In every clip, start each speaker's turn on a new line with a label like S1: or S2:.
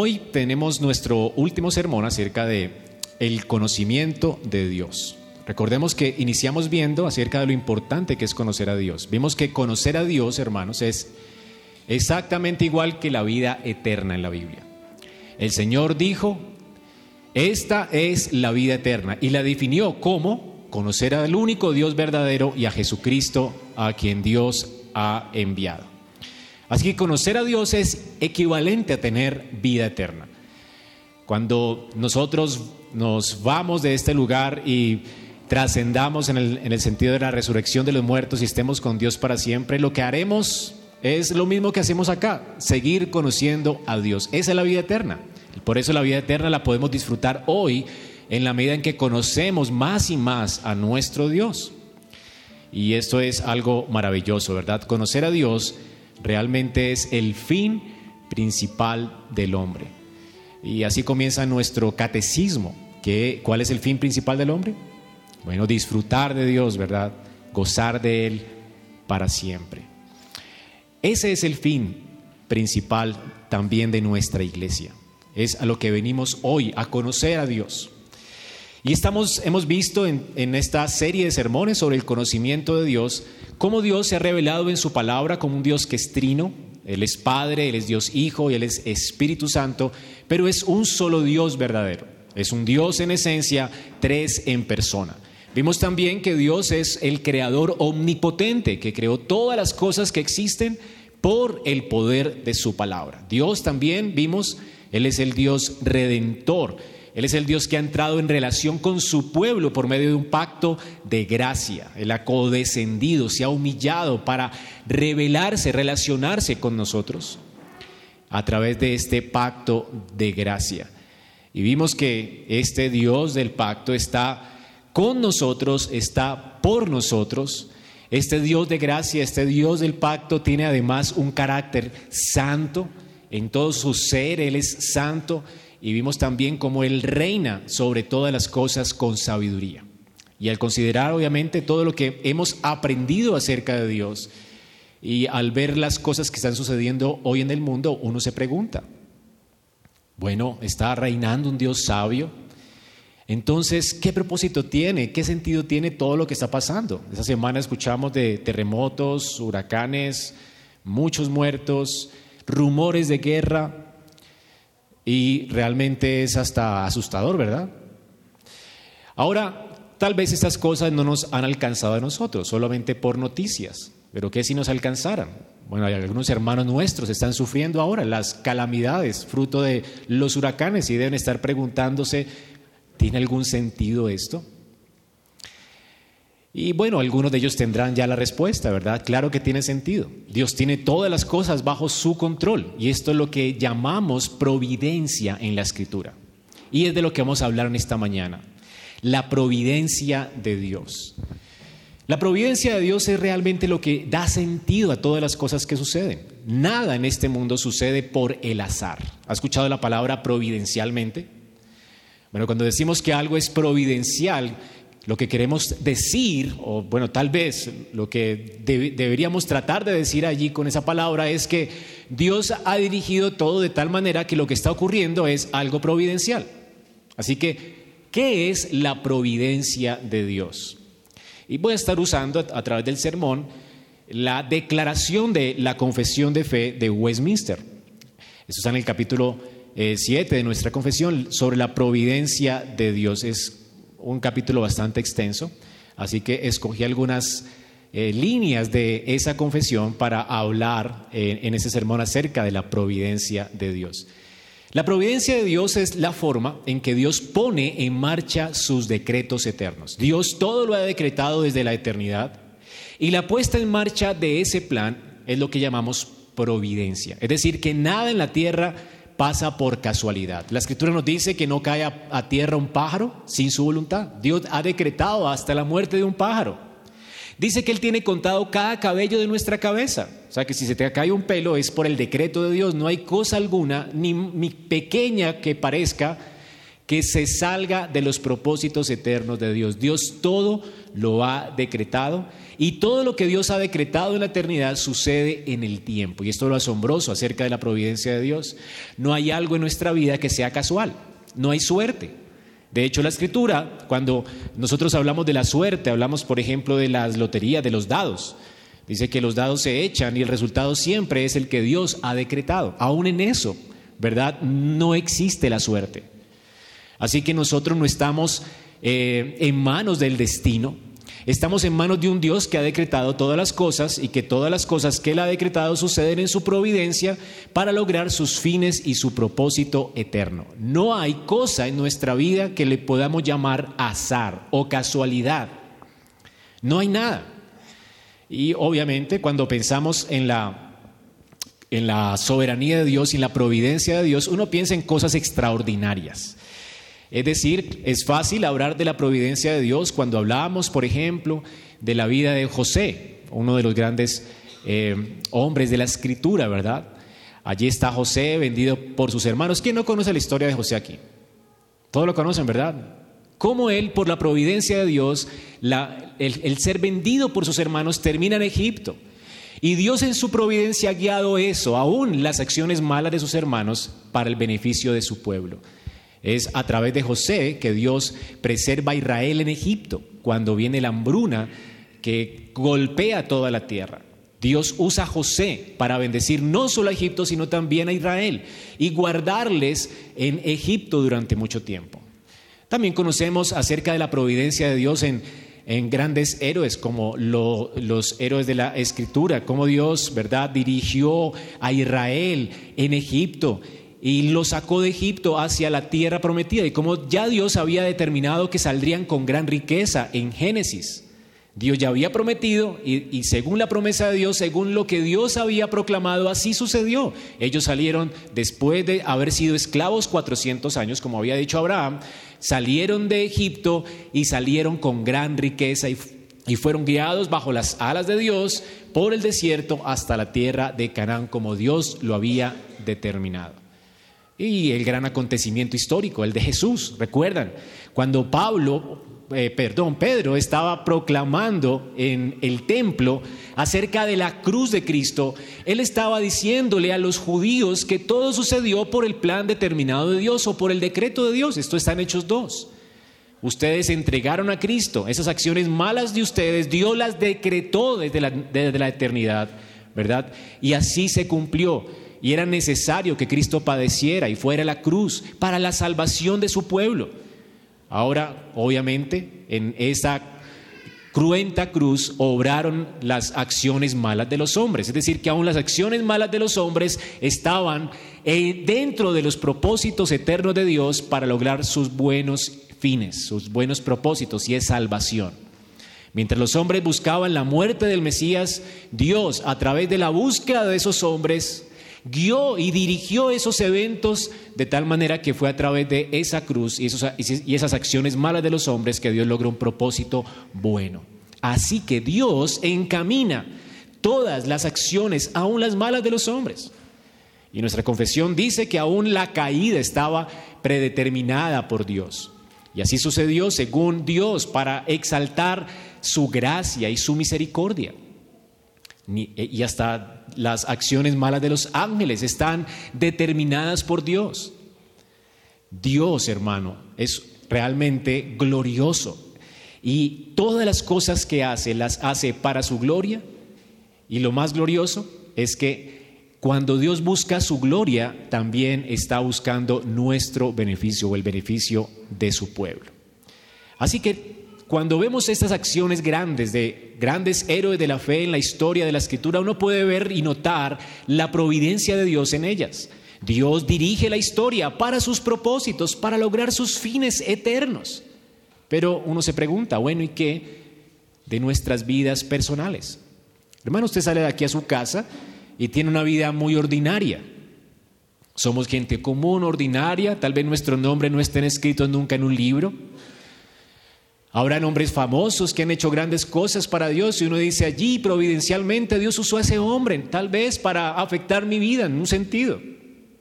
S1: Hoy tenemos nuestro último sermón acerca de el conocimiento de Dios. Recordemos que iniciamos viendo acerca de lo importante que es conocer a Dios. Vimos que conocer a Dios, hermanos, es exactamente igual que la vida eterna en la Biblia. El Señor dijo, esta es la vida eterna y la definió como conocer al único Dios verdadero y a Jesucristo a quien Dios ha enviado. Así que conocer a Dios es equivalente a tener vida eterna. Cuando nosotros nos vamos de este lugar y trascendamos en el, en el, sentido de la resurrección de los muertos y estemos con Dios para siempre, lo que haremos es lo mismo que hacemos acá, seguir conociendo a Dios. Esa es la vida eterna. Por eso la vida eterna la podemos disfrutar hoy en la medida en que conocemos más y más a nuestro Dios. Y esto es algo maravilloso, ¿verdad? Conocer a Dios realmente es el fin principal del hombre. Y así comienza nuestro catecismo. ¿Qué, ¿Cuál es el fin principal del hombre? Bueno, disfrutar de Dios, ¿verdad? Gozar de Él para siempre. Ese es el fin principal también de nuestra iglesia. Es a lo que venimos hoy, a conocer a Dios. Y estamos, hemos visto en, esta serie de sermones sobre el conocimiento de Dios, cómo Dios se ha revelado en su palabra como un Dios que es trino, Él es Padre, Él es Dios Hijo y Él es Espíritu Santo, pero es un solo Dios verdadero. Es un Dios en esencia, tres en persona. Vimos también que Dios es el creador omnipotente, que creó todas las cosas que existen por el poder de su palabra. Dios también vimos, Él es el Dios redentor. Él es el Dios que ha entrado en relación con su pueblo por medio de un pacto de gracia. Él ha codescendido, se ha humillado para revelarse, relacionarse con nosotros a través de este pacto de gracia. Y vimos que este Dios del pacto está con nosotros, está por nosotros. Este Dios de gracia, este Dios del pacto tiene además un carácter santo en todo su ser, Él es santo y vimos también cómo Él reina sobre todas las cosas con sabiduría. Y al considerar obviamente todo lo que hemos aprendido acerca de Dios y al ver las cosas que están sucediendo hoy en el mundo, uno se pregunta, bueno, ¿está reinando un Dios sabio? Entonces, ¿qué propósito tiene? ¿Qué sentido tiene todo lo que está pasando? Esta semana escuchamos de terremotos, huracanes, muchos muertos, rumores de guerra, y realmente es hasta asustador, ¿verdad? Ahora, tal vez estas cosas no nos han alcanzado a nosotros, solamente por noticias, pero ¿qué si nos alcanzaran? Bueno, hay algunos hermanos nuestros están sufriendo ahora las calamidades fruto de los huracanes y deben estar preguntándose, ¿tiene algún sentido esto? Y bueno, algunos de ellos tendrán ya la respuesta, ¿verdad? Claro que tiene sentido. Dios tiene todas las cosas bajo su control y esto es lo que llamamos providencia en la escritura. Y es de lo que vamos a hablar en esta mañana, la providencia de Dios. La providencia de Dios es realmente lo que da sentido a todas las cosas que suceden. Nada en este mundo sucede por el azar. ¿Ha escuchado la palabra providencialmente? Bueno, cuando decimos que algo es providencial, lo que queremos decir, o bueno, tal vez lo que deberíamos tratar de decir allí con esa palabra es que Dios ha dirigido todo de tal manera que lo que está ocurriendo es algo providencial. Así que, ¿qué es la providencia de Dios? Y voy a estar usando a, través del sermón la declaración de la confesión de fe de Westminster. Eso está en el capítulo 7 eh, de nuestra confesión sobre la providencia de Dios. Es un capítulo bastante extenso, así que escogí algunas eh, líneas de esa confesión para hablar eh, en ese sermón acerca de la providencia de Dios. La providencia de Dios es la forma en que Dios pone en marcha sus decretos eternos. Dios todo lo ha decretado desde la eternidad y la puesta en marcha de ese plan es lo que llamamos providencia. Es decir, que nada en la tierra pasa por casualidad. La escritura nos dice que no cae a, tierra un pájaro sin su voluntad. Dios ha decretado hasta la muerte de un pájaro. Dice que Él tiene contado cada cabello de nuestra cabeza. O sea que si se te cae un pelo es por el decreto de Dios. No hay cosa alguna, ni, ni pequeña que parezca, que se salga de los propósitos eternos de Dios. Dios todo lo ha decretado y todo lo que Dios ha decretado en la eternidad sucede en el tiempo. Y esto es lo asombroso acerca de la providencia de Dios. No hay algo en nuestra vida que sea casual, no hay suerte. De hecho, la escritura, cuando nosotros hablamos de la suerte, hablamos, por ejemplo, de las loterías, de los dados. Dice que los dados se echan y el resultado siempre es el que Dios ha decretado. Aún en eso, ¿verdad? No existe la suerte. Así que nosotros no estamos eh, en manos del destino, estamos en manos de un Dios que ha decretado todas las cosas y que todas las cosas que Él ha decretado suceden en su providencia para lograr sus fines y su propósito eterno. No hay cosa en nuestra vida que le podamos llamar azar o casualidad. No hay nada. Y obviamente cuando pensamos en la, en la soberanía de Dios y en la providencia de Dios, uno piensa en cosas extraordinarias. Es decir, es fácil hablar de la providencia de Dios cuando hablamos, por ejemplo, de la vida de José, uno de los grandes eh, hombres de la escritura, ¿verdad? Allí está José vendido por sus hermanos. ¿Quién no conoce la historia de José aquí? Todos lo conocen, ¿verdad? Cómo él, por la providencia de Dios, el ser vendido por sus hermanos termina en Egipto. Y Dios en su providencia ha guiado eso, aún las acciones malas de sus hermanos, para el beneficio de su pueblo. Es a través de José que Dios preserva a Israel en Egipto, cuando viene la hambruna que golpea toda la tierra. Dios usa a José para bendecir no solo a Egipto, sino también a Israel y guardarles en Egipto durante mucho tiempo. También conocemos acerca de la providencia de Dios en, en grandes héroes como los héroes de la Escritura, como Dios, ¿verdad?, dirigió a Israel en Egipto y lo sacó de Egipto hacia la tierra prometida. Y como ya Dios había determinado que saldrían con gran riqueza en Génesis, Dios ya había prometido y, según la promesa de Dios, según lo que Dios había proclamado, así sucedió. Ellos salieron después de haber sido esclavos 400 años, como había dicho Abraham, salieron de Egipto y salieron con gran riqueza y, y fueron guiados bajo las alas de Dios por el desierto hasta la tierra de Canaán, como Dios lo había determinado y el gran acontecimiento histórico, el de Jesús. Recuerdan, cuando Pablo, eh, perdón, Pedro estaba proclamando en el templo acerca de la cruz de Cristo, él estaba diciéndole a los judíos que todo sucedió por el plan determinado de Dios o por el decreto de Dios. Esto está en Hechos 2. Ustedes entregaron a Cristo, esas acciones malas de ustedes, Dios las decretó desde la, desde la eternidad, ¿verdad? Y así se cumplió y era necesario que Cristo padeciera y fuera la cruz para la salvación de su pueblo. Ahora, obviamente, en esa cruenta cruz obraron las acciones malas de los hombres. Es decir, que aún las acciones malas de los hombres estaban eh, dentro de los propósitos eternos de Dios para lograr sus buenos fines, sus buenos propósitos y es salvación. Mientras los hombres buscaban la muerte del Mesías, Dios, a través de la búsqueda de esos hombres, guió y dirigió esos eventos de tal manera que fue a través de esa cruz y, esas acciones malas de los hombres que Dios logró un propósito bueno. Así que Dios encamina todas las acciones, aún las malas de los hombres. Y nuestra confesión dice que aún la caída estaba predeterminada por Dios. Y así sucedió según Dios para exaltar su gracia y su misericordia. Eh, y hasta las acciones malas de los ángeles están determinadas por Dios. Dios, hermano, es realmente glorioso y todas las cosas que hace las hace para su gloria y lo más glorioso es que cuando Dios busca su gloria, también está buscando nuestro beneficio o el beneficio de su pueblo. Así que cuando vemos estas acciones grandes de grandes héroes de la fe en la historia de la escritura, uno puede ver y notar la providencia de Dios en ellas. Dios dirige la historia para sus propósitos, para lograr sus fines eternos. Pero uno se pregunta, bueno, ¿y qué de nuestras vidas personales? Hermano, usted sale de aquí a su casa y tiene una vida muy ordinaria. Somos gente común, ordinaria, tal vez nuestro nombre no esté escrito nunca en un libro. Habrán hombres famosos que han hecho grandes cosas para Dios y uno dice allí providencialmente Dios usó a ese hombre, tal vez para afectar mi vida en un sentido.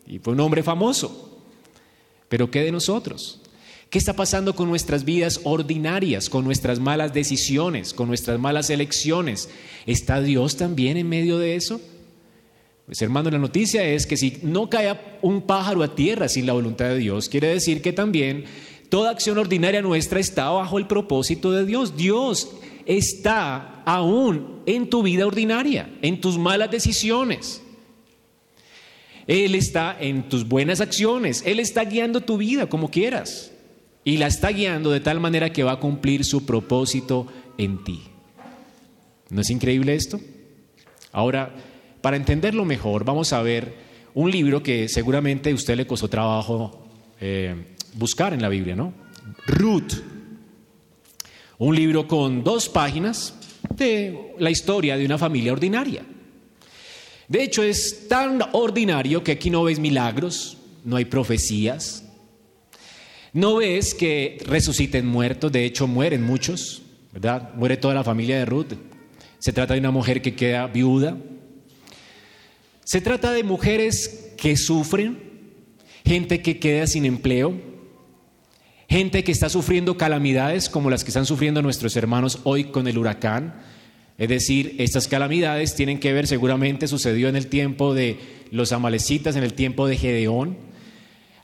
S1: Y fue un hombre famoso. Pero ¿qué de nosotros? ¿Qué está pasando con nuestras vidas ordinarias, con nuestras malas decisiones, con nuestras malas elecciones? ¿Está Dios también en medio de eso? Pues hermano, la noticia es que si no cae un pájaro a tierra sin la voluntad de Dios, quiere decir que también toda acción ordinaria nuestra está bajo el propósito de Dios. Dios está aún en tu vida ordinaria, en tus malas decisiones. Él está en tus buenas acciones, Él está guiando tu vida como quieras y la está guiando de tal manera que va a cumplir su propósito en ti. ¿No es increíble esto? Ahora, para entenderlo mejor, vamos a ver un libro que seguramente a usted le costó trabajo eh, buscar en la Biblia, ¿no? Ruth. Un libro con dos páginas de la historia de una familia ordinaria. De hecho, es tan ordinario que aquí no ves milagros, no hay profecías, no ves que resuciten muertos, de hecho mueren muchos, ¿verdad? Muere toda la familia de Ruth. Se trata de una mujer que queda viuda. Se trata de mujeres que sufren, gente que queda sin empleo, gente que está sufriendo calamidades como las que están sufriendo nuestros hermanos hoy con el huracán. Es decir, estas calamidades tienen que ver, seguramente sucedió en el tiempo de los amalecitas, en el tiempo de Gedeón.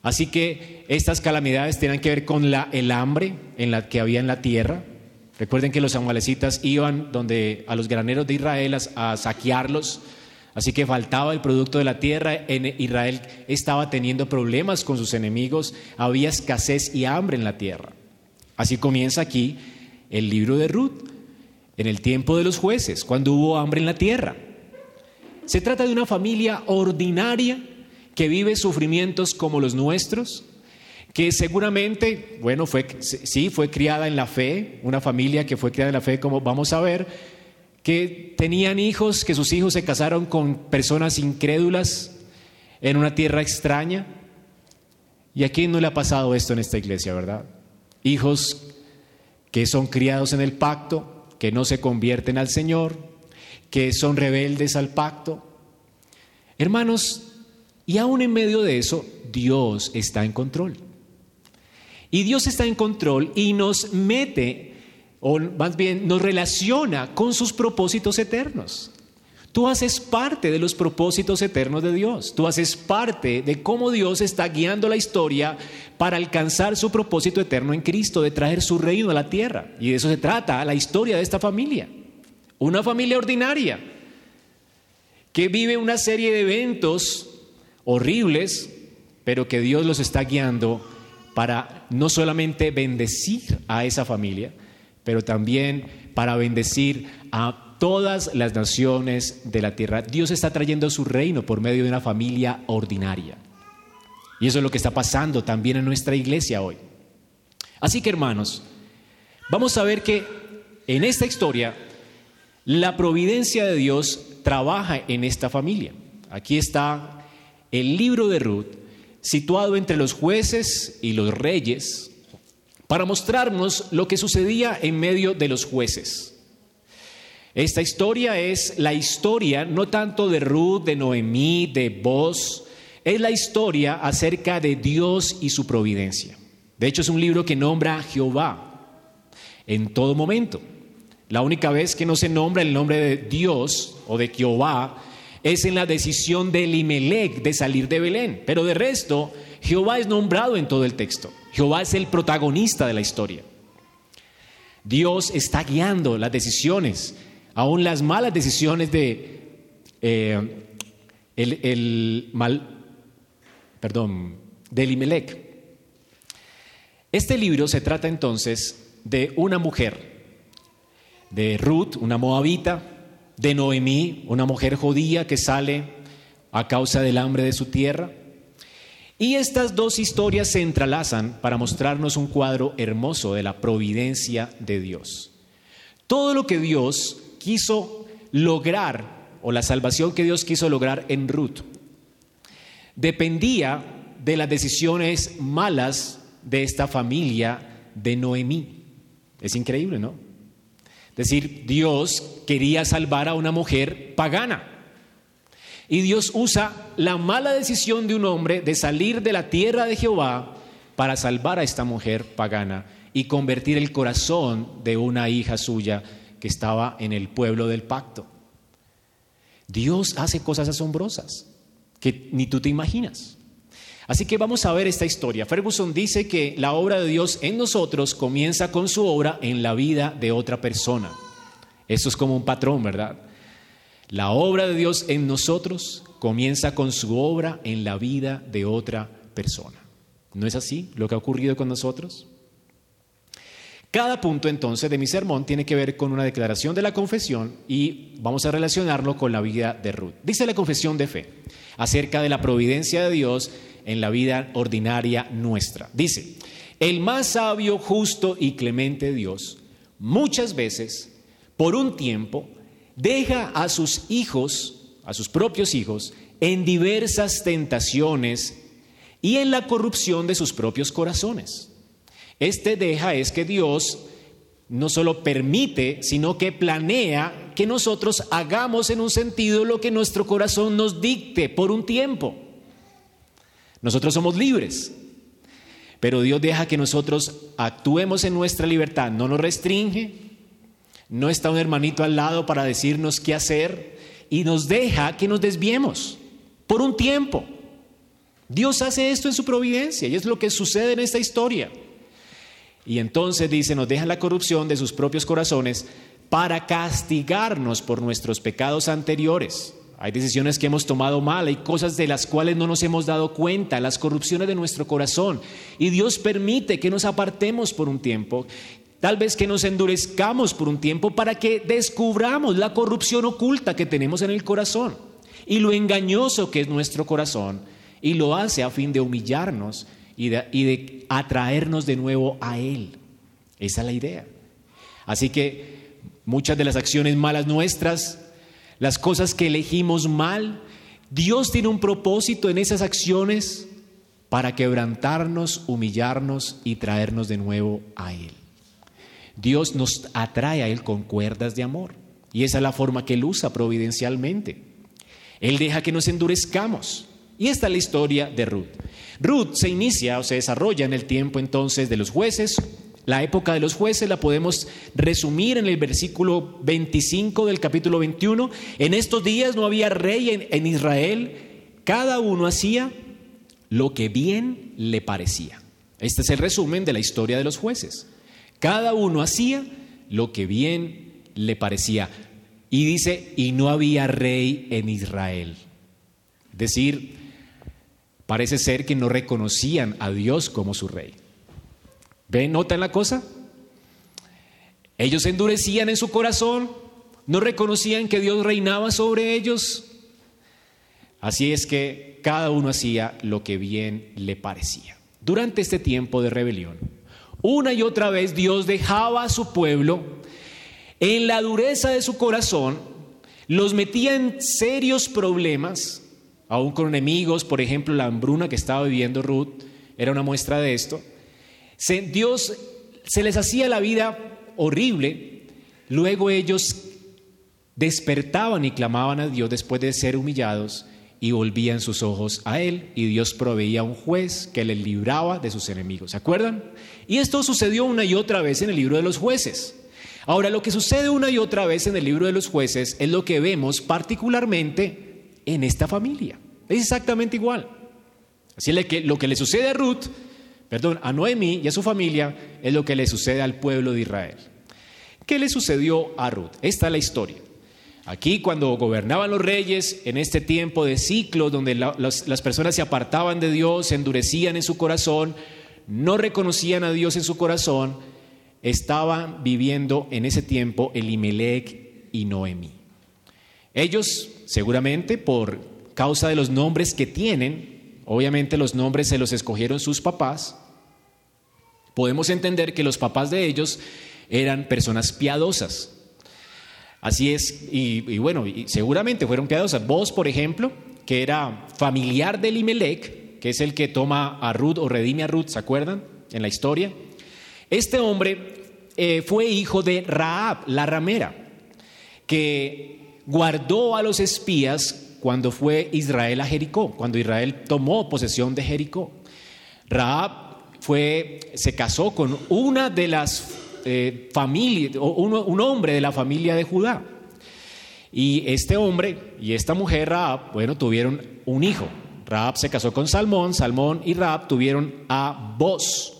S1: Así que estas calamidades tienen que ver con la, el hambre en la que había en la tierra. Recuerden que los amalecitas iban donde a los graneros de Israel a, saquearlos, así que faltaba el producto de la tierra. En Israel estaba teniendo problemas con sus enemigos, había escasez y hambre en la tierra. Así comienza aquí el libro de Ruth, en el tiempo de los jueces, cuando hubo hambre en la tierra. Se trata de una familia ordinaria que vive sufrimientos como los nuestros, que seguramente, bueno, fue, sí, fue criada en la fe, una familia que fue criada en la fe, como vamos a ver, que tenían hijos, que sus hijos se casaron con personas incrédulas en una tierra extraña. Y aquí no le ha pasado esto en esta iglesia, ¿verdad? Hijos que son criados en el pacto, que no se convierten al Señor, que son rebeldes al pacto. Hermanos, y aún en medio de eso, Dios está en control. Y Dios está en control y nos mete, o más bien nos relaciona con sus propósitos eternos. Tú haces parte de los propósitos eternos de Dios. Tú haces parte de cómo Dios está guiando la historia para alcanzar su propósito eterno en Cristo, de traer su reino a la tierra. Y de eso se trata la historia de esta familia. Una familia ordinaria que vive una serie de eventos horribles, pero que Dios los está guiando para no solamente bendecir a esa familia, pero también para bendecir a todas las naciones de la tierra. Dios está trayendo su reino por medio de una familia ordinaria. Y eso es lo que está pasando también en nuestra iglesia hoy. Así que hermanos, vamos a ver que en esta historia la providencia de Dios trabaja en esta familia. Aquí está el libro de Ruth, situado entre los jueces y los reyes, para mostrarnos lo que sucedía en medio de los jueces. Esta historia es la historia no tanto de Ruth, de Noemí, de Boz, es la historia acerca de Dios y su providencia. De hecho, es un libro que nombra a Jehová en todo momento. La única vez que no se nombra el nombre de Dios o de Jehová es en la decisión de Elimelech de salir de Belén. Pero de resto, Jehová es nombrado en todo el texto. Jehová es el protagonista de la historia. Dios está guiando las decisiones, aún las malas decisiones de eh, el, mal, perdón, de Elimelech. Este libro se trata entonces de una mujer, de Ruth, una moabita, de Noemí, una mujer judía que sale a causa del hambre de su tierra. Y estas dos historias se entrelazan para mostrarnos un cuadro hermoso de la providencia de Dios. Todo lo que Dios quiso lograr, o la salvación que Dios quiso lograr en Ruth, dependía de las decisiones malas de esta familia de Noemí. Es increíble, ¿no? Es decir, Dios quería salvar a una mujer pagana. Y Dios usa la mala decisión de un hombre de salir de la tierra de Jehová para salvar a esta mujer pagana y convertir el corazón de una hija suya que estaba en el pueblo del pacto. Dios hace cosas asombrosas que ni tú te imaginas. Así que vamos a ver esta historia. Ferguson dice que la obra de Dios en nosotros comienza con su obra en la vida de otra persona. Esto es como un patrón, ¿verdad? La obra de Dios en nosotros comienza con su obra en la vida de otra persona. ¿No es así lo que ha ocurrido con nosotros? Cada punto entonces de mi sermón tiene que ver con una declaración de la confesión y vamos a relacionarlo con la vida de Ruth. Dice la confesión de fe acerca de la providencia de Dios en la vida ordinaria nuestra. Dice, el más sabio, justo y clemente Dios muchas veces, por un tiempo, deja a sus hijos, a sus propios hijos, en diversas tentaciones y en la corrupción de sus propios corazones. Este deja es que Dios no solo permite, sino que planea que nosotros hagamos en un sentido lo que nuestro corazón nos dicte por un tiempo. Nosotros somos libres, pero Dios deja que nosotros actuemos en nuestra libertad, no nos restringe, no está un hermanito al lado para decirnos qué hacer y nos deja que nos desviemos por un tiempo. Dios hace esto en su providencia y es lo que sucede en esta historia. Y entonces dice, nos deja la corrupción de sus propios corazones para castigarnos por nuestros pecados anteriores hay decisiones que hemos tomado mal, hay cosas de las cuales no nos hemos dado cuenta, las corrupciones de nuestro corazón. Y Dios permite que nos apartemos por un tiempo, tal vez que nos endurezcamos por un tiempo para que descubramos la corrupción oculta que tenemos en el corazón y lo engañoso que es nuestro corazón. Y lo hace a fin de humillarnos y de, atraernos de nuevo a Él. Esa es la idea. Así que muchas de las acciones malas nuestras las cosas que elegimos mal. Dios tiene un propósito en esas acciones para quebrantarnos, humillarnos y traernos de nuevo a Él. Dios nos atrae a Él con cuerdas de amor y esa es la forma que Él usa providencialmente. Él deja que nos endurezcamos. Y esta es la historia de Ruth. Ruth se inicia o se desarrolla en el tiempo entonces de los jueces, la época de los jueces la podemos resumir en el versículo 25 del capítulo 21. En estos días no había rey en, Israel, cada uno hacía lo que bien le parecía. Este es el resumen de la historia de los jueces. Cada uno hacía lo que bien le parecía. Y dice, y no había rey en Israel. Es decir, parece ser que no reconocían a Dios como su rey. ¿Ven? ¿Notan la cosa? Ellos endurecían en su corazón, no reconocían que Dios reinaba sobre ellos. Así es que cada uno hacía lo que bien le parecía. Durante este tiempo de rebelión, una y otra vez Dios dejaba a su pueblo en la dureza de su corazón, los metía en serios problemas, aún con enemigos, por ejemplo, la hambruna que estaba viviendo Ruth era una muestra de esto. Dios se les hacía la vida horrible, luego ellos despertaban y clamaban a Dios después de ser humillados y volvían sus ojos a Él y Dios proveía un juez que les libraba de sus enemigos. ¿Se acuerdan? Y esto sucedió una y otra vez en el libro de los jueces. Ahora, lo que sucede una y otra vez en el libro de los jueces es lo que vemos particularmente en esta familia. Es exactamente igual. Así que lo que le sucede a Ruth perdón, a Noemí y a su familia es lo que le sucede al pueblo de Israel. ¿Qué le sucedió a Ruth? Esta es la historia. Aquí cuando gobernaban los reyes, en este tiempo de ciclo donde las personas se apartaban de Dios, se endurecían en su corazón, no reconocían a Dios en su corazón, estaban viviendo en ese tiempo Elimelech y Noemí. Ellos, seguramente por causa de los nombres que tienen, obviamente los nombres se los escogieron sus papás, podemos entender que los papás de ellos eran personas piadosas. Así es, y, bueno, seguramente fueron piadosas. Vos, por ejemplo, que era familiar de Elimelech, que es el que toma a Ruth o redime a Ruth, ¿se acuerdan? En la historia. Este hombre eh, fue hijo de Raab, la ramera, que guardó a los espías cuando fue Israel a Jericó, cuando Israel tomó posesión de Jericó. Raab fue, se casó con una de las eh, familias, un hombre de la familia de Judá. Y este hombre y esta mujer, Raab, bueno, tuvieron un hijo. Raab se casó con Salmón, Salmón y Raab tuvieron a Boz.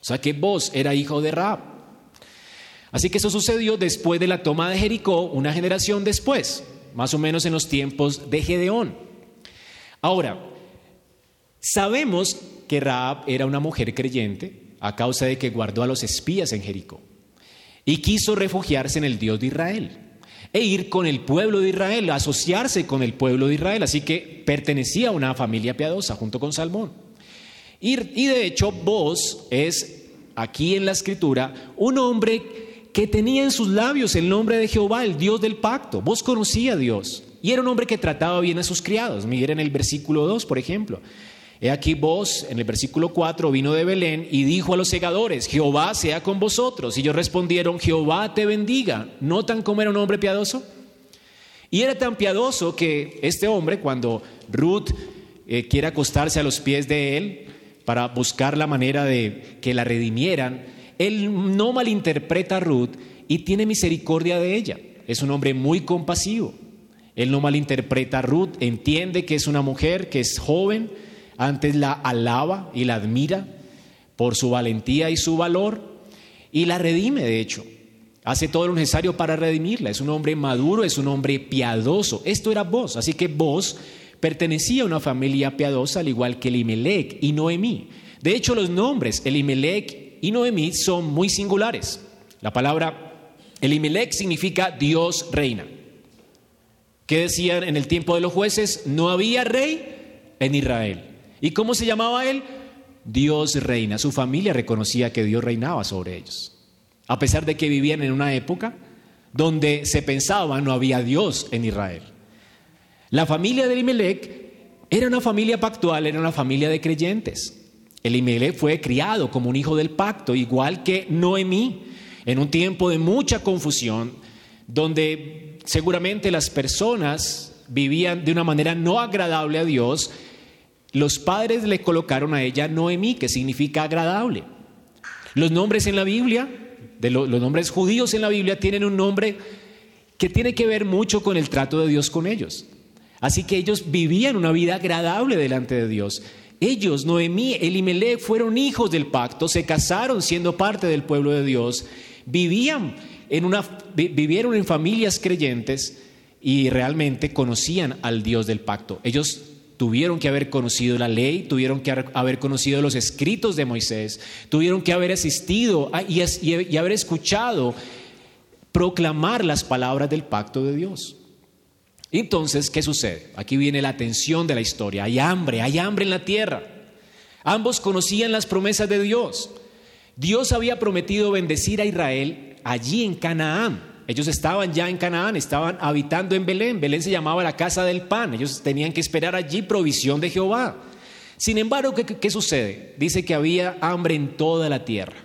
S1: O sea que Boz era hijo de Raab. Así que eso sucedió después de la toma de Jericó, una generación después, más o menos en los tiempos de Gedeón. Ahora, sabemos que Raab era una mujer creyente a causa de que guardó a los espías en Jericó y quiso refugiarse en el Dios de Israel e ir con el pueblo de Israel, asociarse con el pueblo de Israel. Así que pertenecía a una familia piadosa junto con Salmón. Y, de hecho, vos es aquí en la escritura un hombre que tenía en sus labios el nombre de Jehová, el Dios del pacto. Vos conocía a Dios. Y era un hombre que trataba bien a sus criados. Miren el versículo 2, por ejemplo. He aquí vos, en el versículo 4, vino de Belén y dijo a los segadores, Jehová sea con vosotros. Y ellos respondieron, Jehová te bendiga. ¿Notan cómo era un hombre piadoso? Y era tan piadoso que este hombre, cuando Ruth eh, quiere acostarse a los pies de él para buscar la manera de que la redimieran, él no malinterpreta a Ruth y tiene misericordia de ella. Es un hombre muy compasivo. Él no malinterpreta a Ruth, entiende que es una mujer, que es joven, antes la alaba y la admira por su valentía y su valor y la redime, de hecho. Hace todo lo necesario para redimirla. Es un hombre maduro, es un hombre piadoso. Esto era vos. Así que vos pertenecía a una familia piadosa, al igual que Elimelech y Noemí. De hecho, los nombres Elimelech y Noemí son muy singulares. La palabra Elimelech significa Dios reina. ¿Qué decían en el tiempo de los jueces? No había rey en Israel. ¿Y cómo se llamaba él? Dios reina. Su familia reconocía que Dios reinaba sobre ellos. A pesar de que vivían en una época donde se pensaba no había Dios en Israel. La familia de Elimelech era una familia pactual, era una familia de creyentes. Elimelech fue criado como un hijo del pacto, igual que Noemí, en un tiempo de mucha confusión, donde seguramente las personas vivían de una manera no agradable a Dios los padres le colocaron a ella Noemí, que significa agradable. Los nombres en la Biblia, los nombres judíos en la Biblia, tienen un nombre que tiene que ver mucho con el trato de Dios con ellos. Así que ellos vivían una vida agradable delante de Dios. Ellos, Noemí, Elimelech, fueron hijos del pacto, se casaron siendo parte del pueblo de Dios, vivían en una, vivieron en familias creyentes y realmente conocían al Dios del pacto. Ellos tuvieron que haber conocido la ley, tuvieron que haber conocido los escritos de Moisés, tuvieron que haber asistido y, haber escuchado proclamar las palabras del pacto de Dios. Entonces, ¿qué sucede? Aquí viene la atención de la historia. Hay hambre, hay hambre en la tierra. Ambos conocían las promesas de Dios. Dios había prometido bendecir a Israel allí en Canaán. Ellos estaban ya en Canaán, estaban habitando en Belén. Belén se llamaba la casa del pan. Ellos tenían que esperar allí provisión de Jehová. Sin embargo, ¿qué, sucede? Dice que había hambre en toda la tierra,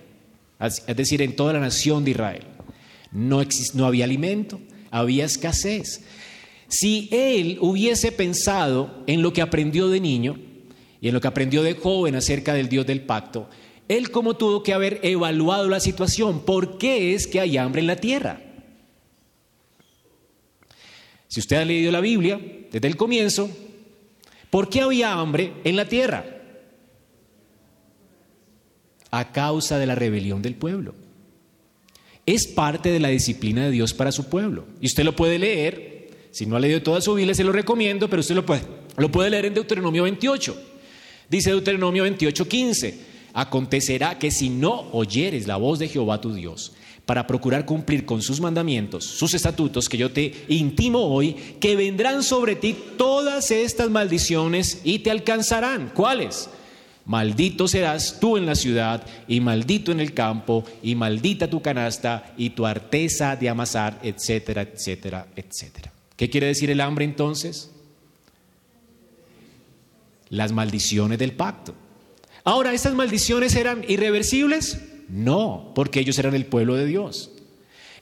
S1: es decir, en toda la nación de Israel. No, no había alimento, había escasez. Si él hubiese pensado en lo que aprendió de niño y en lo que aprendió de joven acerca del Dios del pacto, él como tuvo que haber evaluado la situación, ¿por qué es que hay hambre en la tierra? Si usted ha leído la Biblia desde el comienzo, ¿por qué había hambre en la tierra? A causa de la rebelión del pueblo. Es parte de la disciplina de Dios para su pueblo. Y usted lo puede leer. Si no ha leído toda su Biblia, se lo recomiendo, pero usted lo puede, lo puede leer en Deuteronomio 28. Dice Deuteronomio 28, 15. Acontecerá que si no oyeres la voz de Jehová tu Dios, para procurar cumplir con sus mandamientos, sus estatutos que yo te intimo hoy, que vendrán sobre ti todas estas maldiciones y te alcanzarán. ¿Cuáles? Maldito serás tú en la ciudad y maldito en el campo y maldita tu canasta y tu arteza de amasar, etcétera, etcétera, etcétera. ¿Qué quiere decir el hambre entonces? Las maldiciones del pacto. Ahora, ¿estas maldiciones eran irreversibles? No, porque ellos eran el pueblo de Dios.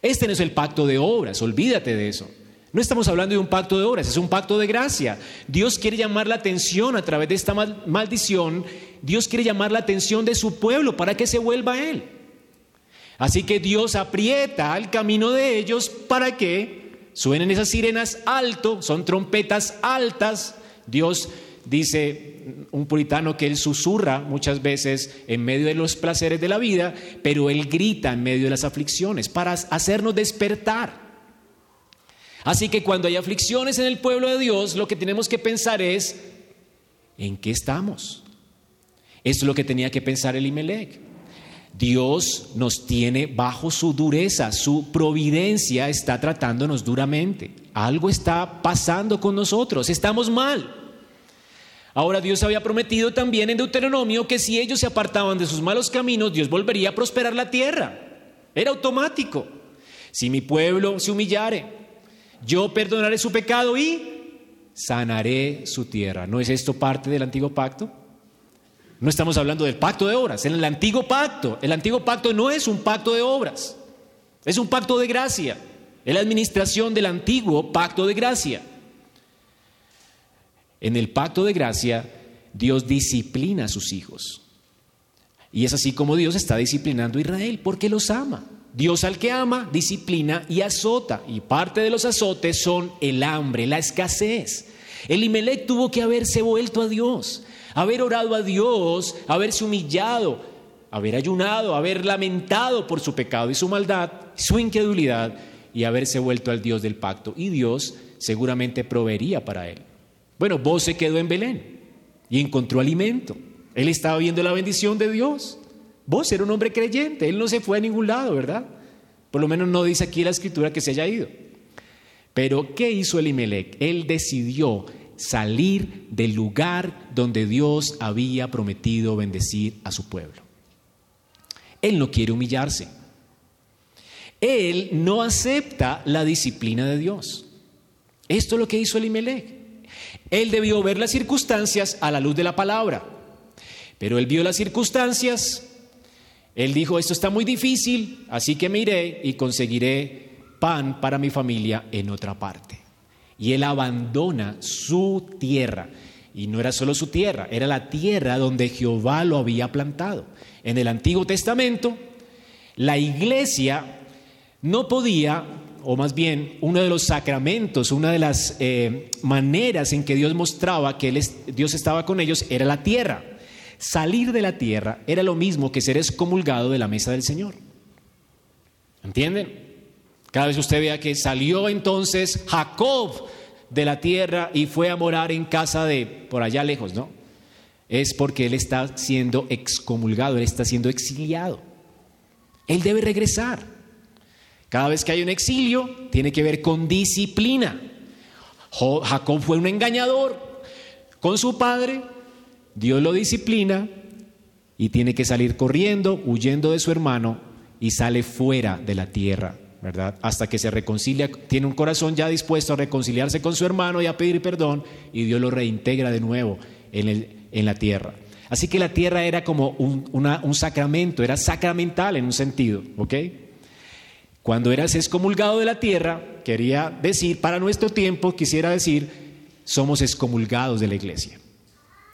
S1: Este no es el pacto de obras, olvídate de eso. No estamos hablando de un pacto de obras, es un pacto de gracia. Dios quiere llamar la atención a través de esta maldición Dios quiere llamar la atención de su pueblo para que se vuelva a Él. Así que Dios aprieta el camino de ellos para que suenen esas sirenas alto, son trompetas altas. Dios dice un puritano que él susurra muchas veces en medio de los placeres de la vida, pero él grita en medio de las aflicciones para hacernos despertar. Así que cuando hay aflicciones en el pueblo de Dios, lo que tenemos que pensar es, ¿en qué estamos? Esto es lo que tenía que pensar Elimelech. Dios nos tiene bajo su dureza, su providencia está tratándonos duramente. Algo está pasando con nosotros, estamos mal. Ahora Dios había prometido también en Deuteronomio que si ellos se apartaban de sus malos caminos, Dios volvería a prosperar la tierra. Era automático. Si mi pueblo se humillare, yo perdonaré su pecado y sanaré su tierra. ¿No es esto parte del antiguo pacto? No estamos hablando del pacto de obras, en el antiguo pacto. El antiguo pacto no es un pacto de obras, es un pacto de gracia. Es la administración del antiguo pacto de gracia. En el pacto de gracia, Dios disciplina a sus hijos. Y es así como Dios está disciplinando a Israel, porque los ama. Dios al que ama, disciplina y azota. Y parte de los azotes son el hambre, la escasez. Elimelech tuvo que haberse vuelto a Dios haber orado a Dios, haberse humillado, haber ayunado, haber lamentado por su pecado y su maldad, su incredulidad y haberse vuelto al Dios del pacto. Y Dios seguramente proveería para él. Bueno, vos se quedó en Belén y encontró alimento. Él estaba viendo la bendición de Dios. Vos era un hombre creyente, él no se fue a ningún lado, ¿verdad? Por lo menos no dice aquí la escritura que se haya ido. Pero ¿qué hizo Elimelech? Él decidió salir del lugar donde Dios había prometido bendecir a su pueblo. Él no quiere humillarse. Él no acepta la disciplina de Dios. Esto es lo que hizo Elimelech. Él debió ver las circunstancias a la luz de la palabra. Pero él vio las circunstancias, él dijo, esto está muy difícil, así que me iré y conseguiré pan para mi familia en otra parte y él abandona su tierra. Y no era solo su tierra, era la tierra donde Jehová lo había plantado. En el Antiguo Testamento, la iglesia no podía, o más bien uno de los sacramentos, una de las eh, maneras en que Dios mostraba que Dios estaba con ellos era la tierra. Salir de la tierra era lo mismo que ser excomulgado de la mesa del Señor. ¿Entienden? Cada vez usted vea que salió entonces Jacob de la tierra y fue a morar en casa de por allá lejos, ¿no? Es porque él está siendo excomulgado, él está siendo exiliado. Él debe regresar. Cada vez que hay un exilio, tiene que ver con disciplina. Jacob fue un engañador con su padre, Dios lo disciplina y tiene que salir corriendo, huyendo de su hermano y sale fuera de la tierra ¿verdad? Hasta que se reconcilia, tiene un corazón ya dispuesto a reconciliarse con su hermano y a pedir perdón y Dios lo reintegra de nuevo en, la tierra. Así que la tierra era como un, sacramento, era sacramental en un sentido, ¿ok? Cuando eras excomulgado de la tierra, quería decir, para nuestro tiempo, quisiera decir, somos excomulgados de la iglesia.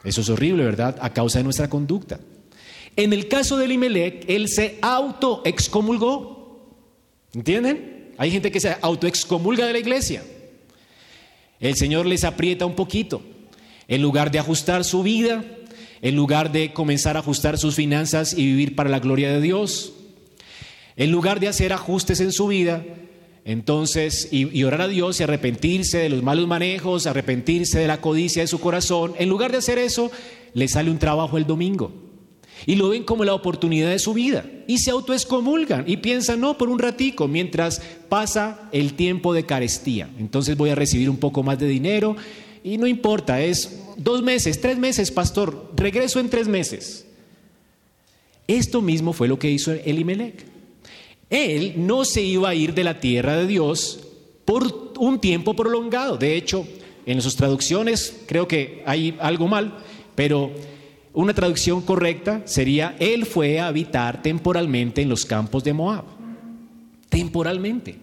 S1: Eso es horrible, ¿verdad? A causa de nuestra conducta. En el caso de Elimelech, él se auto excomulgó. ¿Entienden? Hay gente que se autoexcomulga de la iglesia. El Señor les aprieta un poquito. En lugar de ajustar su vida, en lugar de comenzar a ajustar sus finanzas y vivir para la gloria de Dios, en lugar de hacer ajustes en su vida, entonces, y, orar a Dios y arrepentirse de los malos manejos, arrepentirse de la codicia de su corazón, en lugar de hacer eso, le sale un trabajo el domingo y lo ven como la oportunidad de su vida y se autoexcomulgan y piensan, no, por un ratico, mientras pasa el tiempo de carestía. Entonces voy a recibir un poco más de dinero y no importa, es dos meses, tres meses, pastor, regreso en tres meses. Esto mismo fue lo que hizo Elimelech. Él no se iba a ir de la tierra de Dios por un tiempo prolongado. De hecho, en sus traducciones creo que hay algo mal, pero una traducción correcta sería, Él fue a habitar temporalmente en los campos de Moab. Temporalmente.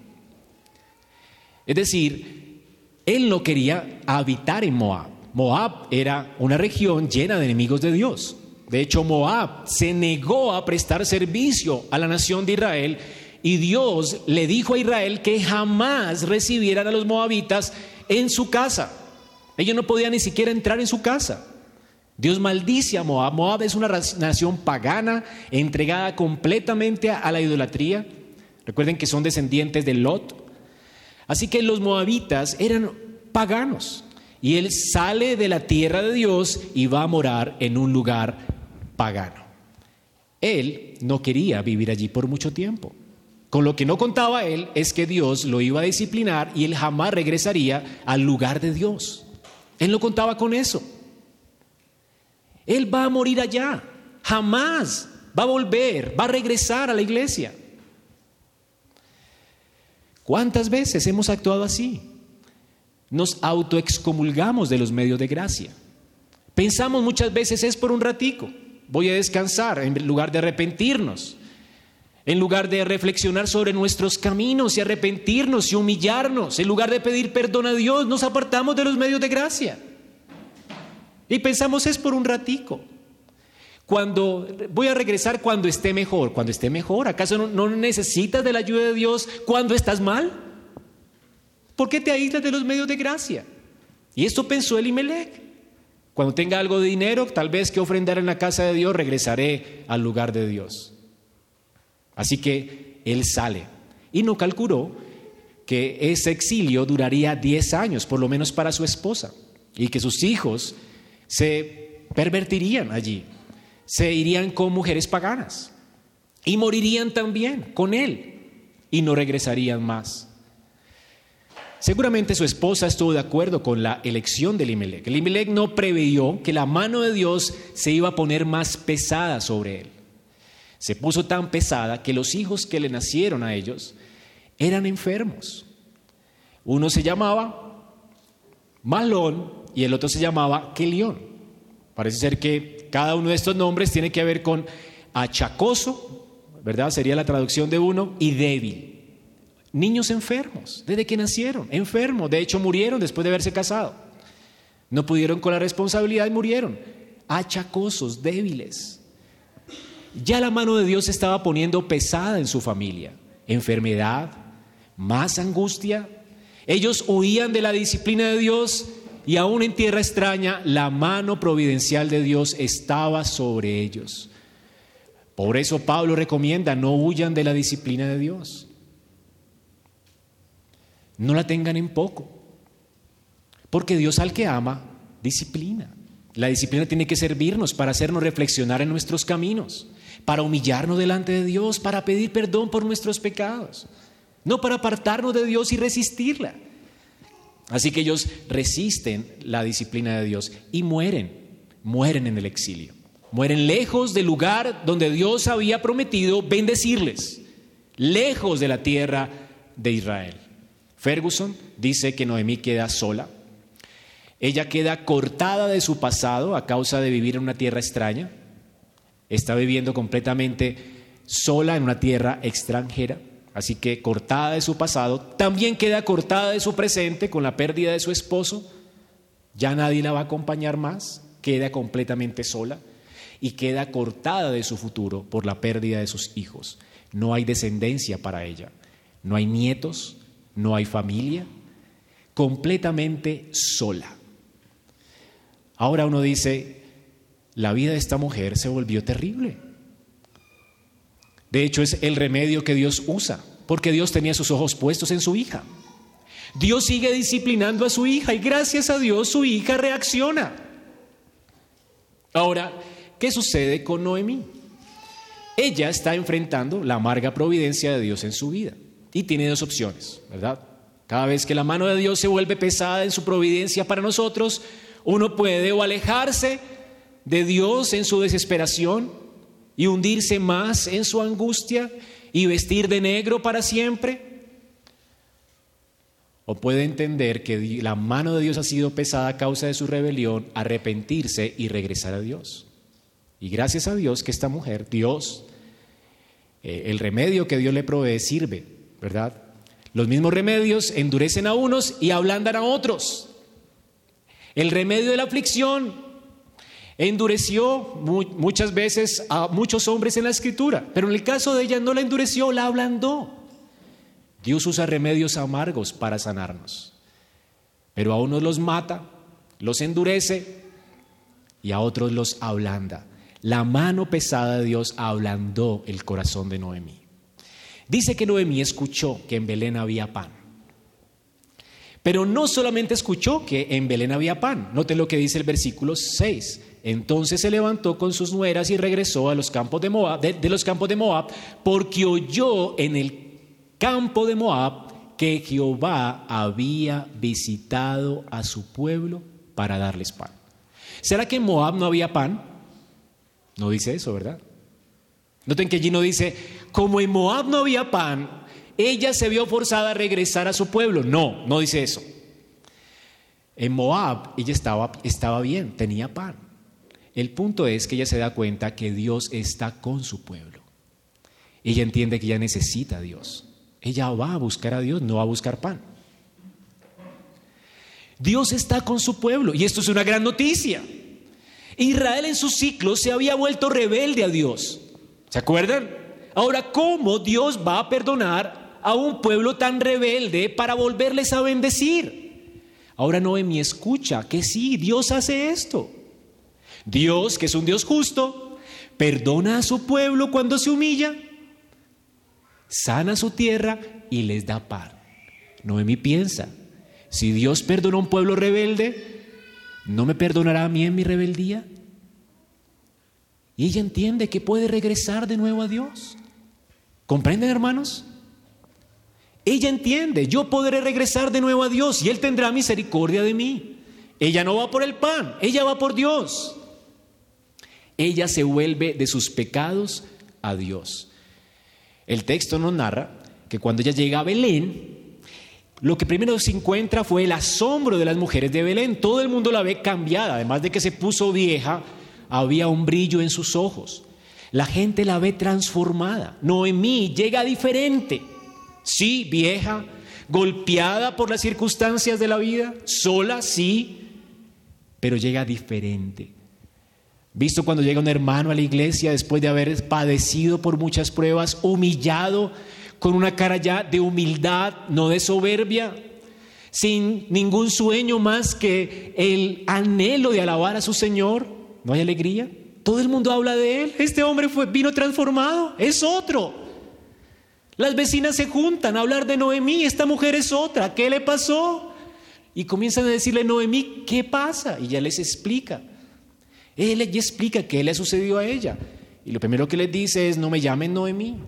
S1: Es decir, Él no quería habitar en Moab. Moab era una región llena de enemigos de Dios. De hecho, Moab se negó a prestar servicio a la nación de Israel y Dios le dijo a Israel que jamás recibieran a los moabitas en su casa. Ellos no podían ni siquiera entrar en su casa. Dios maldice a Moab. Moab es una nación pagana, entregada completamente a la idolatría. Recuerden que son descendientes de Lot. Así que los moabitas eran paganos. Y él sale de la tierra de Dios y va a morar en un lugar pagano. Él no quería vivir allí por mucho tiempo. Con lo que no contaba él es que Dios lo iba a disciplinar y él jamás regresaría al lugar de Dios. Él no contaba con eso. Él va a morir allá. Jamás va a volver, va a regresar a la iglesia. ¿Cuántas veces hemos actuado así? Nos autoexcomulgamos de los medios de gracia. Pensamos muchas veces es por un ratico voy a descansar en lugar de arrepentirnos. En lugar de reflexionar sobre nuestros caminos y arrepentirnos y humillarnos, en lugar de pedir perdón a Dios, nos apartamos de los medios de gracia. Y pensamos es por un ratico. Cuando voy a regresar cuando esté mejor, cuando esté mejor, ¿acaso no, necesitas de la ayuda de Dios cuando estás mal? ¿Por qué te aíslas de los medios de gracia? Y esto pensó Elimelech. Cuando tenga algo de dinero, tal vez que ofrendar en la casa de Dios, regresaré al lugar de Dios. Así que él sale y no calculó que ese exilio duraría 10 años, por lo menos para su esposa, y que sus hijos se pervertirían allí, se irían con mujeres paganas y morirían también con él y no regresarían más. Seguramente su esposa estuvo de acuerdo con la elección de Elimelech. Elimelech no preveyó que la mano de Dios se iba a poner más pesada sobre él. Se puso tan pesada que los hijos que le nacieron a ellos eran enfermos. Uno se llamaba Malón y el otro se llamaba Kelión. Parece ser que cada uno de estos nombres tiene que ver con achacoso, ¿verdad? Sería la traducción de uno, y débil. Niños enfermos, desde que nacieron, enfermos. De hecho, murieron después de haberse casado. No pudieron con la responsabilidad y murieron. Achacosos, débiles. Ya la mano de Dios estaba poniendo pesada en su familia. Enfermedad, más angustia. Ellos huían de la disciplina de Dios y aún en tierra extraña la mano providencial de Dios estaba sobre ellos. Por eso Pablo recomienda, no huyan de la disciplina de Dios no la tengan en poco. Porque Dios al que ama, disciplina. La disciplina tiene que servirnos para hacernos reflexionar en nuestros caminos, para humillarnos delante de Dios, para pedir perdón por nuestros pecados, no para apartarnos de Dios y resistirla. Así que ellos resisten la disciplina de Dios y mueren, mueren en el exilio, mueren lejos del lugar donde Dios había prometido bendecirles, lejos de la tierra de Israel. Ferguson dice que Noemí queda sola. Ella queda cortada de su pasado a causa de vivir en una tierra extraña. Está viviendo completamente sola en una tierra extranjera. Así que cortada de su pasado, también queda cortada de su presente con la pérdida de su esposo. Ya nadie la va a acompañar más. Queda completamente sola y queda cortada de su futuro por la pérdida de sus hijos. No hay descendencia para ella. No hay nietos, no hay familia, completamente sola. Ahora uno dice, la vida de esta mujer se volvió terrible. De hecho, es el remedio que Dios usa, porque Dios tenía sus ojos puestos en su hija. Dios sigue disciplinando a su hija y gracias a Dios su hija reacciona. Ahora, ¿qué sucede con Noemí? Ella está enfrentando la amarga providencia de Dios en su vida. Y tiene dos opciones, ¿verdad? Cada vez que la mano de Dios se vuelve pesada en su providencia para nosotros, uno puede o alejarse de Dios en su desesperación y hundirse más en su angustia y vestir de negro para siempre. O puede entender que la mano de Dios ha sido pesada a causa de su rebelión, arrepentirse y regresar a Dios. Y gracias a Dios que esta mujer, Dios, eh, el remedio que Dios le provee sirve ¿verdad? Los mismos remedios endurecen a unos y ablandan a otros. El remedio de la aflicción Endureció muchas veces a muchos hombres en la escritura, pero en el caso de ella no la endureció, la ablandó. Dios usa remedios amargos para sanarnos, pero a unos los mata, los endurece y a otros los ablanda. La mano pesada de Dios ablandó el corazón de Noemí. Dice que Noemí escuchó que en Belén había pan. Pero no solamente escuchó que en Belén había pan. Note lo que dice el versículo 6. Entonces se levantó con sus nueras y regresó a los campos de Moab, de los campos de Moab, porque oyó en el campo de Moab que Jehová había visitado a su pueblo para darles pan. ¿Será que en Moab no había pan? No dice eso, ¿verdad? Noten que allí no dice, como en Moab no había pan, ella se vio forzada a regresar a su pueblo. No, no dice eso. En Moab ella estaba, estaba bien, tenía pan. El punto es que ella se da cuenta que Dios está con su pueblo. Ella entiende que ella necesita a Dios. Ella va a buscar a Dios, no va a buscar pan. Dios está con su pueblo y esto es una gran noticia. Israel en su ciclo se había vuelto rebelde a Dios. ¿Se acuerdan? Ahora, ¿cómo Dios va a perdonar a un pueblo tan rebelde para volverles a bendecir? Ahora Noemi escucha que sí, Dios hace esto. Dios, que es un Dios justo, perdona a su pueblo cuando se humilla, sana su tierra y les da pan. Noemi piensa, si Dios perdonó a un pueblo rebelde, ¿no me perdonará a mí en mi rebeldía? Y ella entiende que puede regresar de nuevo a Dios. ¿Comprenden, hermanos? Ella entiende, yo podré regresar de nuevo a Dios y Él tendrá misericordia de mí. Ella no va por el pan, ella va por Dios. Ella se vuelve de sus pecados a Dios. El texto nos narra que cuando ella llega a Belén, lo que primero se encuentra fue el asombro de las mujeres de Belén. Todo el mundo la ve cambiada, además de que se puso vieja, había un brillo en sus ojos. La gente la ve transformada. Noemí llega diferente. Sí, vieja, golpeada por las circunstancias de la vida, sola, sí, pero llega diferente. Visto cuando llega un hermano a la iglesia después de haber padecido por muchas pruebas, humillado, con una cara ya de humildad, no de soberbia, sin ningún sueño más que el anhelo de alabar a su Señor, ¿no hay alegría? Todo el mundo habla de él. Este hombre fue, vino transformado, es otro. Las vecinas se juntan a hablar de Noemí, esta mujer es otra, ¿qué le pasó? Y comienzan a decirle, Noemí, ¿qué pasa? Y ella les explica. Él ella explica qué le ha sucedido a ella. Y lo primero que les dice es, no me llamen Noemí,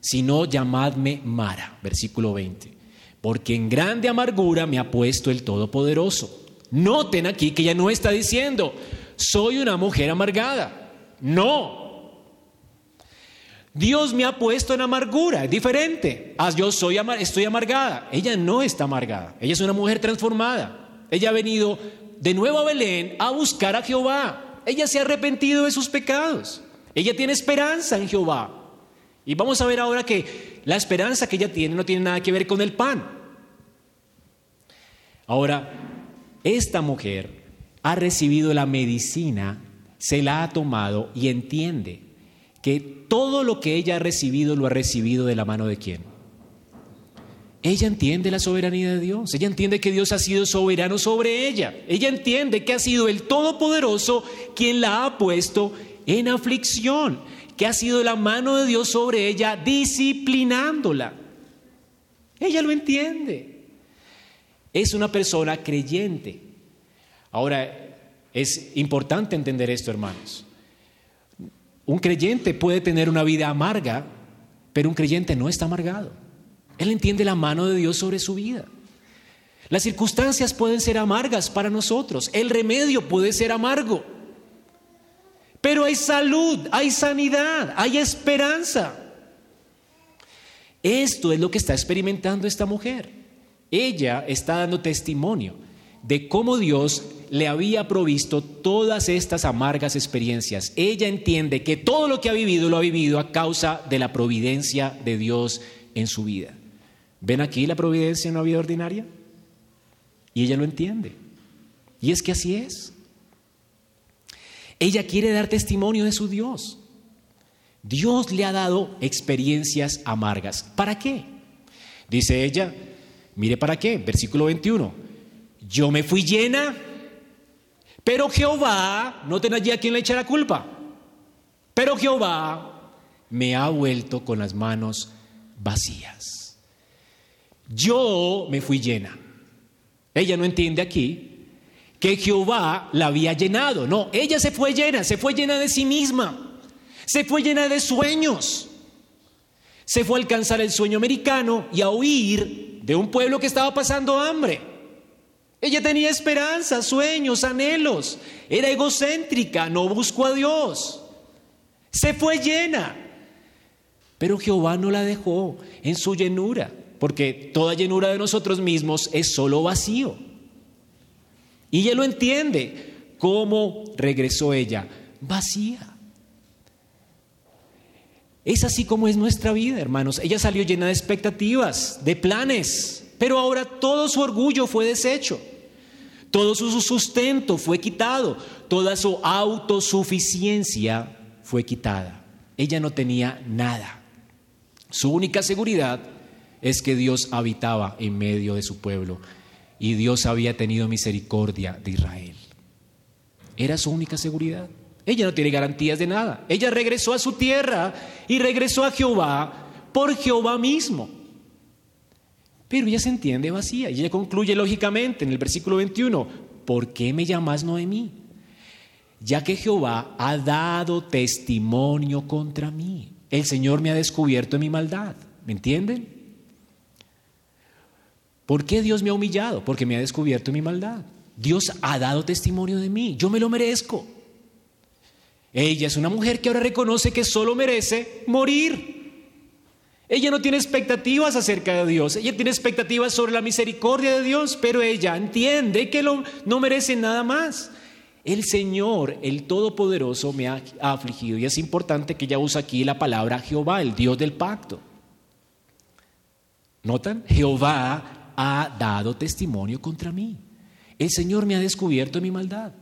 S1: sino llamadme Mara, versículo 20, porque en grande amargura me ha puesto el Todopoderoso. Noten aquí que ella no está diciendo, soy una mujer amargada. No. Dios me ha puesto en amargura, es diferente. Ah, yo soy estoy amargada. Ella no está amargada. Ella es una mujer transformada. Ella ha venido de nuevo a Belén a buscar a Jehová. Ella se ha arrepentido de sus pecados. Ella tiene esperanza en Jehová. Y vamos a ver ahora que la esperanza que ella tiene no tiene nada que ver con el pan. Ahora, esta mujer ha recibido la medicina, se la ha tomado y entiende que todo lo que ella ha recibido lo ha recibido de la mano de quién. Ella entiende la soberanía de Dios, ella entiende que Dios ha sido soberano sobre ella, ella entiende que ha sido el Todopoderoso quien la ha puesto en aflicción que ha sido la mano de Dios sobre ella disciplinándola. Ella lo entiende. Es una persona creyente. Ahora, es importante entender esto, hermanos. Un creyente puede tener una vida amarga, pero un creyente no está amargado. Él entiende la mano de Dios sobre su vida. Las circunstancias pueden ser amargas para nosotros. El remedio puede ser amargo. Pero hay salud, hay sanidad, hay esperanza. Esto es lo que está experimentando esta mujer. Ella está dando testimonio de cómo Dios le había provisto todas estas amargas experiencias. Ella entiende que todo lo que ha vivido lo ha vivido a causa de la providencia de Dios en su vida. ¿Ven aquí la providencia en una vida ordinaria? Y ella lo entiende. Y es que así es. Ella quiere dar testimonio de su Dios. Dios le ha dado experiencias amargas. ¿Para qué? Dice ella, mire para qué, versículo 21. Yo me fui llena, pero Jehová, no ten allí a quien le echa la culpa, pero Jehová me ha vuelto con las manos vacías. Yo me fui llena. Ella no entiende aquí que Jehová la había llenado. No, ella se fue llena, se fue llena de sí misma, se fue llena de sueños. Se fue a alcanzar el sueño americano y a huir de un pueblo que estaba pasando hambre. Ella tenía esperanzas, sueños, anhelos. Era egocéntrica, no buscó a Dios. Se fue llena. Pero Jehová no la dejó en su llenura, porque toda llenura de nosotros mismos es solo vacío. Y ella lo entiende. ¿Cómo regresó ella? Vacía. Es así como es nuestra vida, hermanos. Ella salió llena de expectativas, de planes, pero ahora todo su orgullo fue deshecho. Todo su sustento fue quitado. Toda su autosuficiencia fue quitada. Ella no tenía nada. Su única seguridad es que Dios habitaba en medio de su pueblo y Dios había tenido misericordia de Israel. Era su única seguridad. Ella no tiene garantías de nada. Ella regresó a su tierra y regresó a Jehová por Jehová mismo. Pero ella se entiende vacía y ella concluye lógicamente en el versículo 21, ¿por qué me llamas Noemí? Ya que Jehová ha dado testimonio contra mí. El Señor me ha descubierto en mi maldad. ¿Me entienden? ¿Por qué Dios me ha humillado? Porque me ha descubierto mi maldad. Dios ha dado testimonio de mí. Yo me lo merezco. Ella es una mujer que ahora reconoce que solo merece morir. Ella no tiene expectativas acerca de Dios. Ella tiene expectativas sobre la misericordia de Dios, pero ella entiende que no merece nada más. El Señor, el Todopoderoso, me ha afligido. Y es importante que ella usa aquí la palabra Jehová, el Dios del pacto. ¿Notan? Jehová ha dado testimonio contra mí. El Señor me ha descubierto mi maldad.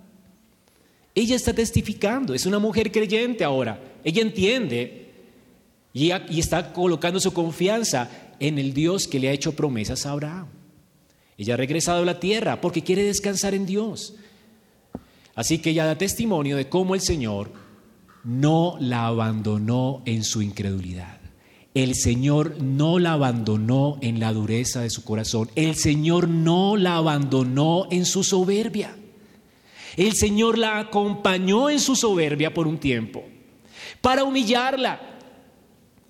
S1: Ella está testificando, es una mujer creyente ahora. Ella entiende y, y, está colocando su confianza en el Dios que le ha hecho promesas a Abraham. Ella ha regresado a la tierra porque quiere descansar en Dios. Así que ella da testimonio de cómo el Señor no la abandonó en su incredulidad. El Señor no la abandonó en la dureza de su corazón. El Señor no la abandonó en su soberbia. El Señor la acompañó en su soberbia por un tiempo para humillarla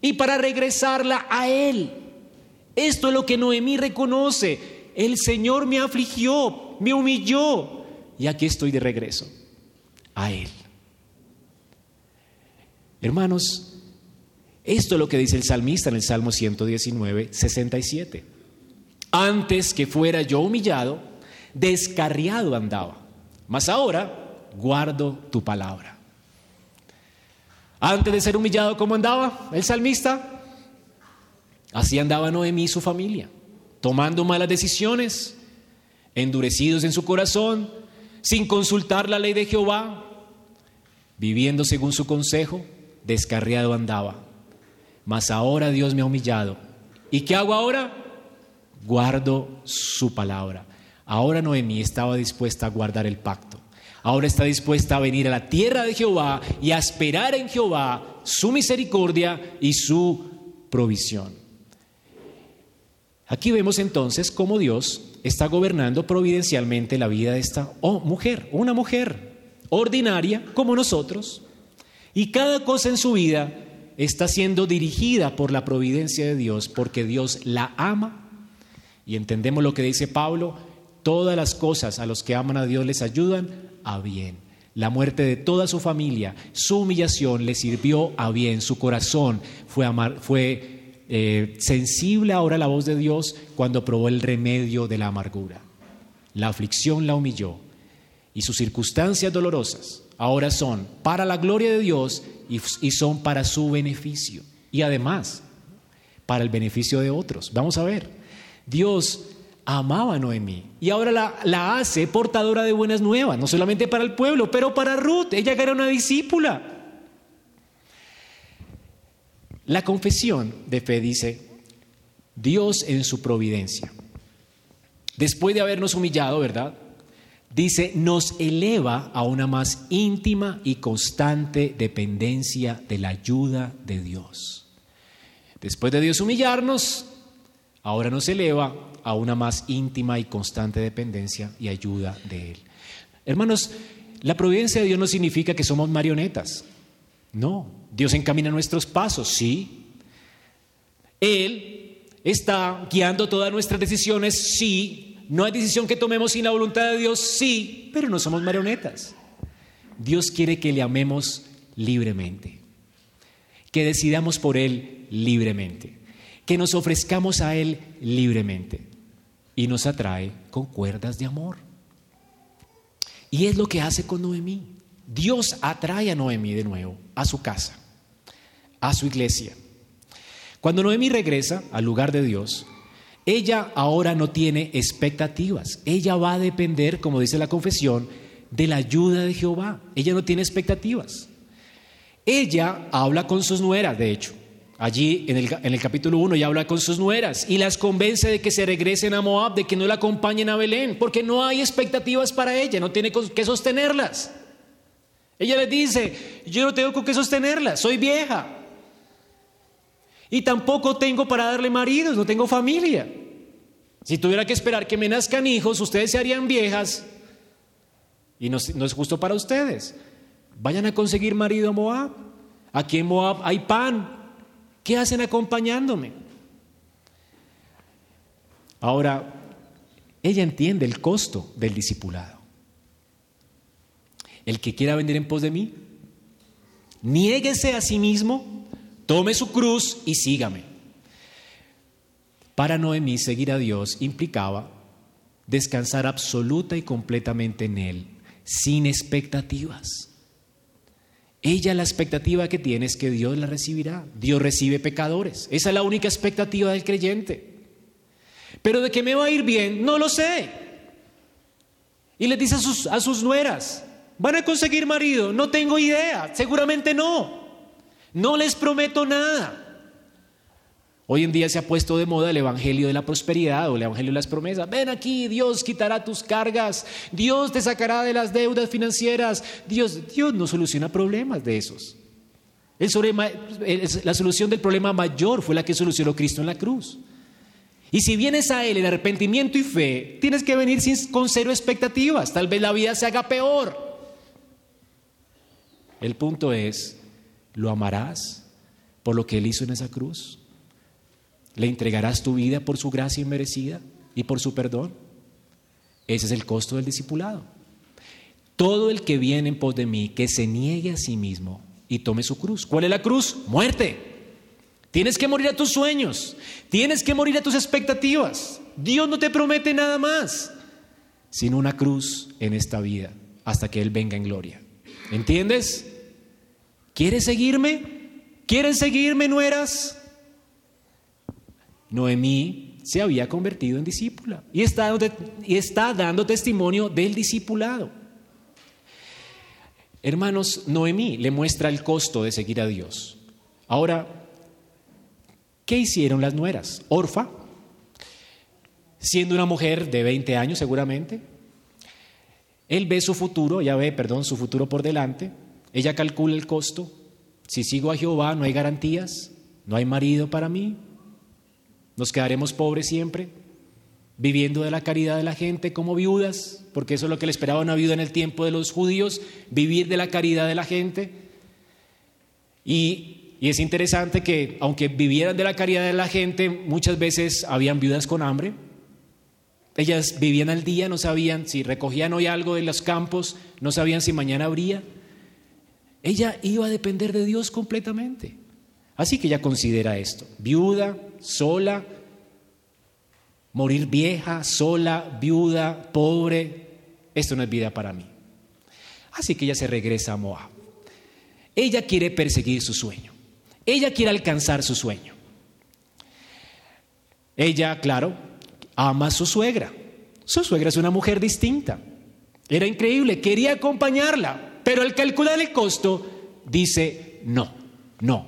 S1: y para regresarla a Él. Esto es lo que Noemí reconoce. El Señor me afligió, me humilló y aquí estoy de regreso a Él. Hermanos, esto es lo que dice el salmista en el Salmo 119, 67. Antes que fuera yo humillado, descarriado andaba, mas ahora guardo tu palabra. Antes de ser humillado, ¿cómo andaba el salmista? Así andaba Noemí y su familia, tomando malas decisiones, endurecidos en su corazón, sin consultar la ley de Jehová, viviendo según su consejo, descarriado andaba mas ahora Dios me ha humillado. ¿Y qué hago ahora? Guardo su palabra. Ahora Noemí estaba dispuesta a guardar el pacto. Ahora está dispuesta a venir a la tierra de Jehová y a esperar en Jehová su misericordia y su provisión. Aquí vemos entonces cómo Dios está gobernando providencialmente la vida de esta oh, mujer, una mujer ordinaria como nosotros, y cada cosa en su vida está siendo dirigida por la providencia de Dios porque Dios la ama. Y entendemos lo que dice Pablo, todas las cosas a los que aman a Dios les ayudan a bien. La muerte de toda su familia, su humillación le sirvió a bien, su corazón fue, eh, sensible ahora a la voz de Dios cuando probó el remedio de la amargura. La aflicción la humilló y sus circunstancias dolorosas ahora son para la gloria de Dios y, son para su beneficio. Y además, para el beneficio de otros. Vamos a ver, Dios amaba a Noemí y ahora la, la, hace portadora de buenas nuevas, no solamente para el pueblo, pero para Ruth. Ella era una discípula. La confesión de fe dice, Dios en su providencia, después de habernos humillado, ¿verdad? Dice, nos eleva a una más íntima y constante dependencia de la ayuda de Dios. Después de Dios humillarnos, ahora nos eleva a una más íntima y constante dependencia y ayuda de Él. Hermanos, la providencia de Dios no significa que somos marionetas. No, Dios encamina nuestros pasos, sí. Él está guiando todas nuestras decisiones, sí. No hay decisión que tomemos sin la voluntad de Dios, sí, pero no somos marionetas. Dios quiere que le amemos libremente, que decidamos por Él libremente, que nos ofrezcamos a Él libremente y nos atrae con cuerdas de amor. Y es lo que hace con Noemí. Dios atrae a Noemí de nuevo a su casa, a su iglesia. Cuando Noemí regresa al lugar de Dios, ella ahora no tiene expectativas. Ella va a depender, como dice la confesión, de la ayuda de Jehová. Ella no tiene expectativas. Ella habla con sus nueras, de hecho. Allí en el, capítulo 1 ya habla con sus nueras y las convence de que se regresen a Moab, de que no la acompañen a Belén, porque no hay expectativas para ella, no tiene que sostenerlas. Ella les dice, yo no tengo con qué sostenerla, soy vieja. Y tampoco tengo para darle maridos, no tengo familia. Si tuviera que esperar que me nazcan hijos, ustedes se harían viejas y no, es justo para ustedes. Vayan a conseguir marido a Moab. Aquí en Moab hay pan. ¿Qué hacen acompañándome? Ahora, ella entiende el costo del discipulado. El que quiera venir en pos de mí, niéguese a sí mismo, tome su cruz y sígame. Para Noemí seguir a Dios implicaba descansar absoluta y completamente en Él, sin expectativas. Ella la expectativa que tiene es que Dios la recibirá. Dios recibe pecadores. Esa es la única expectativa del creyente. Pero de que me va a ir bien, no lo sé. Y le dice a sus, a sus nueras, ¿Van a conseguir marido? No tengo idea, seguramente no. No les prometo nada. Hoy en día se ha puesto de moda el Evangelio de la Prosperidad o el Evangelio de las Promesas. Ven aquí, Dios quitará tus cargas, Dios te sacará de las deudas financieras. Dios, Dios no soluciona problemas de esos. la solución del problema mayor fue la que solucionó Cristo en la cruz. Y si vienes a Él en arrepentimiento y fe, tienes que venir sin, con cero expectativas. Tal vez la vida se haga peor. El punto es, ¿lo amarás por lo que Él hizo en esa cruz? ¿Le entregarás tu vida por su gracia inmerecida y por su perdón? Ese es el costo del discipulado. Todo el que viene en pos de mí, que se niegue a sí mismo y tome su cruz. ¿Cuál es la cruz? Muerte. Tienes que morir a tus sueños, tienes que morir a tus expectativas. Dios no te promete nada más, sino una cruz en esta vida hasta que Él venga en gloria. ¿Entiendes? ¿Quieres seguirme? ¿Quieren seguirme, nueras? Noemí se había convertido en discípula y está, y está dando testimonio del discipulado. Hermanos, Noemí le muestra el costo de seguir a Dios. Ahora, ¿qué hicieron las nueras? Orfa, siendo una mujer de 20 años seguramente, él ve su futuro, ella ve, perdón, su futuro por delante, ella calcula el costo, si sigo a Jehová no hay garantías, no hay marido para mí, nos quedaremos pobres siempre, viviendo de la caridad de la gente como viudas, porque eso es lo que le esperaba una viuda en el tiempo de los judíos, vivir de la caridad de la gente. Y, y es interesante que aunque vivieran de la caridad de la gente, muchas veces habían viudas con hambre, ellas vivían al día, no sabían si recogían hoy algo de los campos, no sabían si mañana habría. Ella iba a depender de Dios completamente. Así que ella considera esto, viuda, sola, morir vieja, sola, viuda, pobre, esto no es vida para mí. Así que ella se regresa a Moab. Ella quiere perseguir su sueño. Ella quiere alcanzar su sueño. Ella, claro, ama a su suegra. Su suegra es una mujer distinta. Era increíble, quería acompañarla, pero al calcular el costo dice no, no.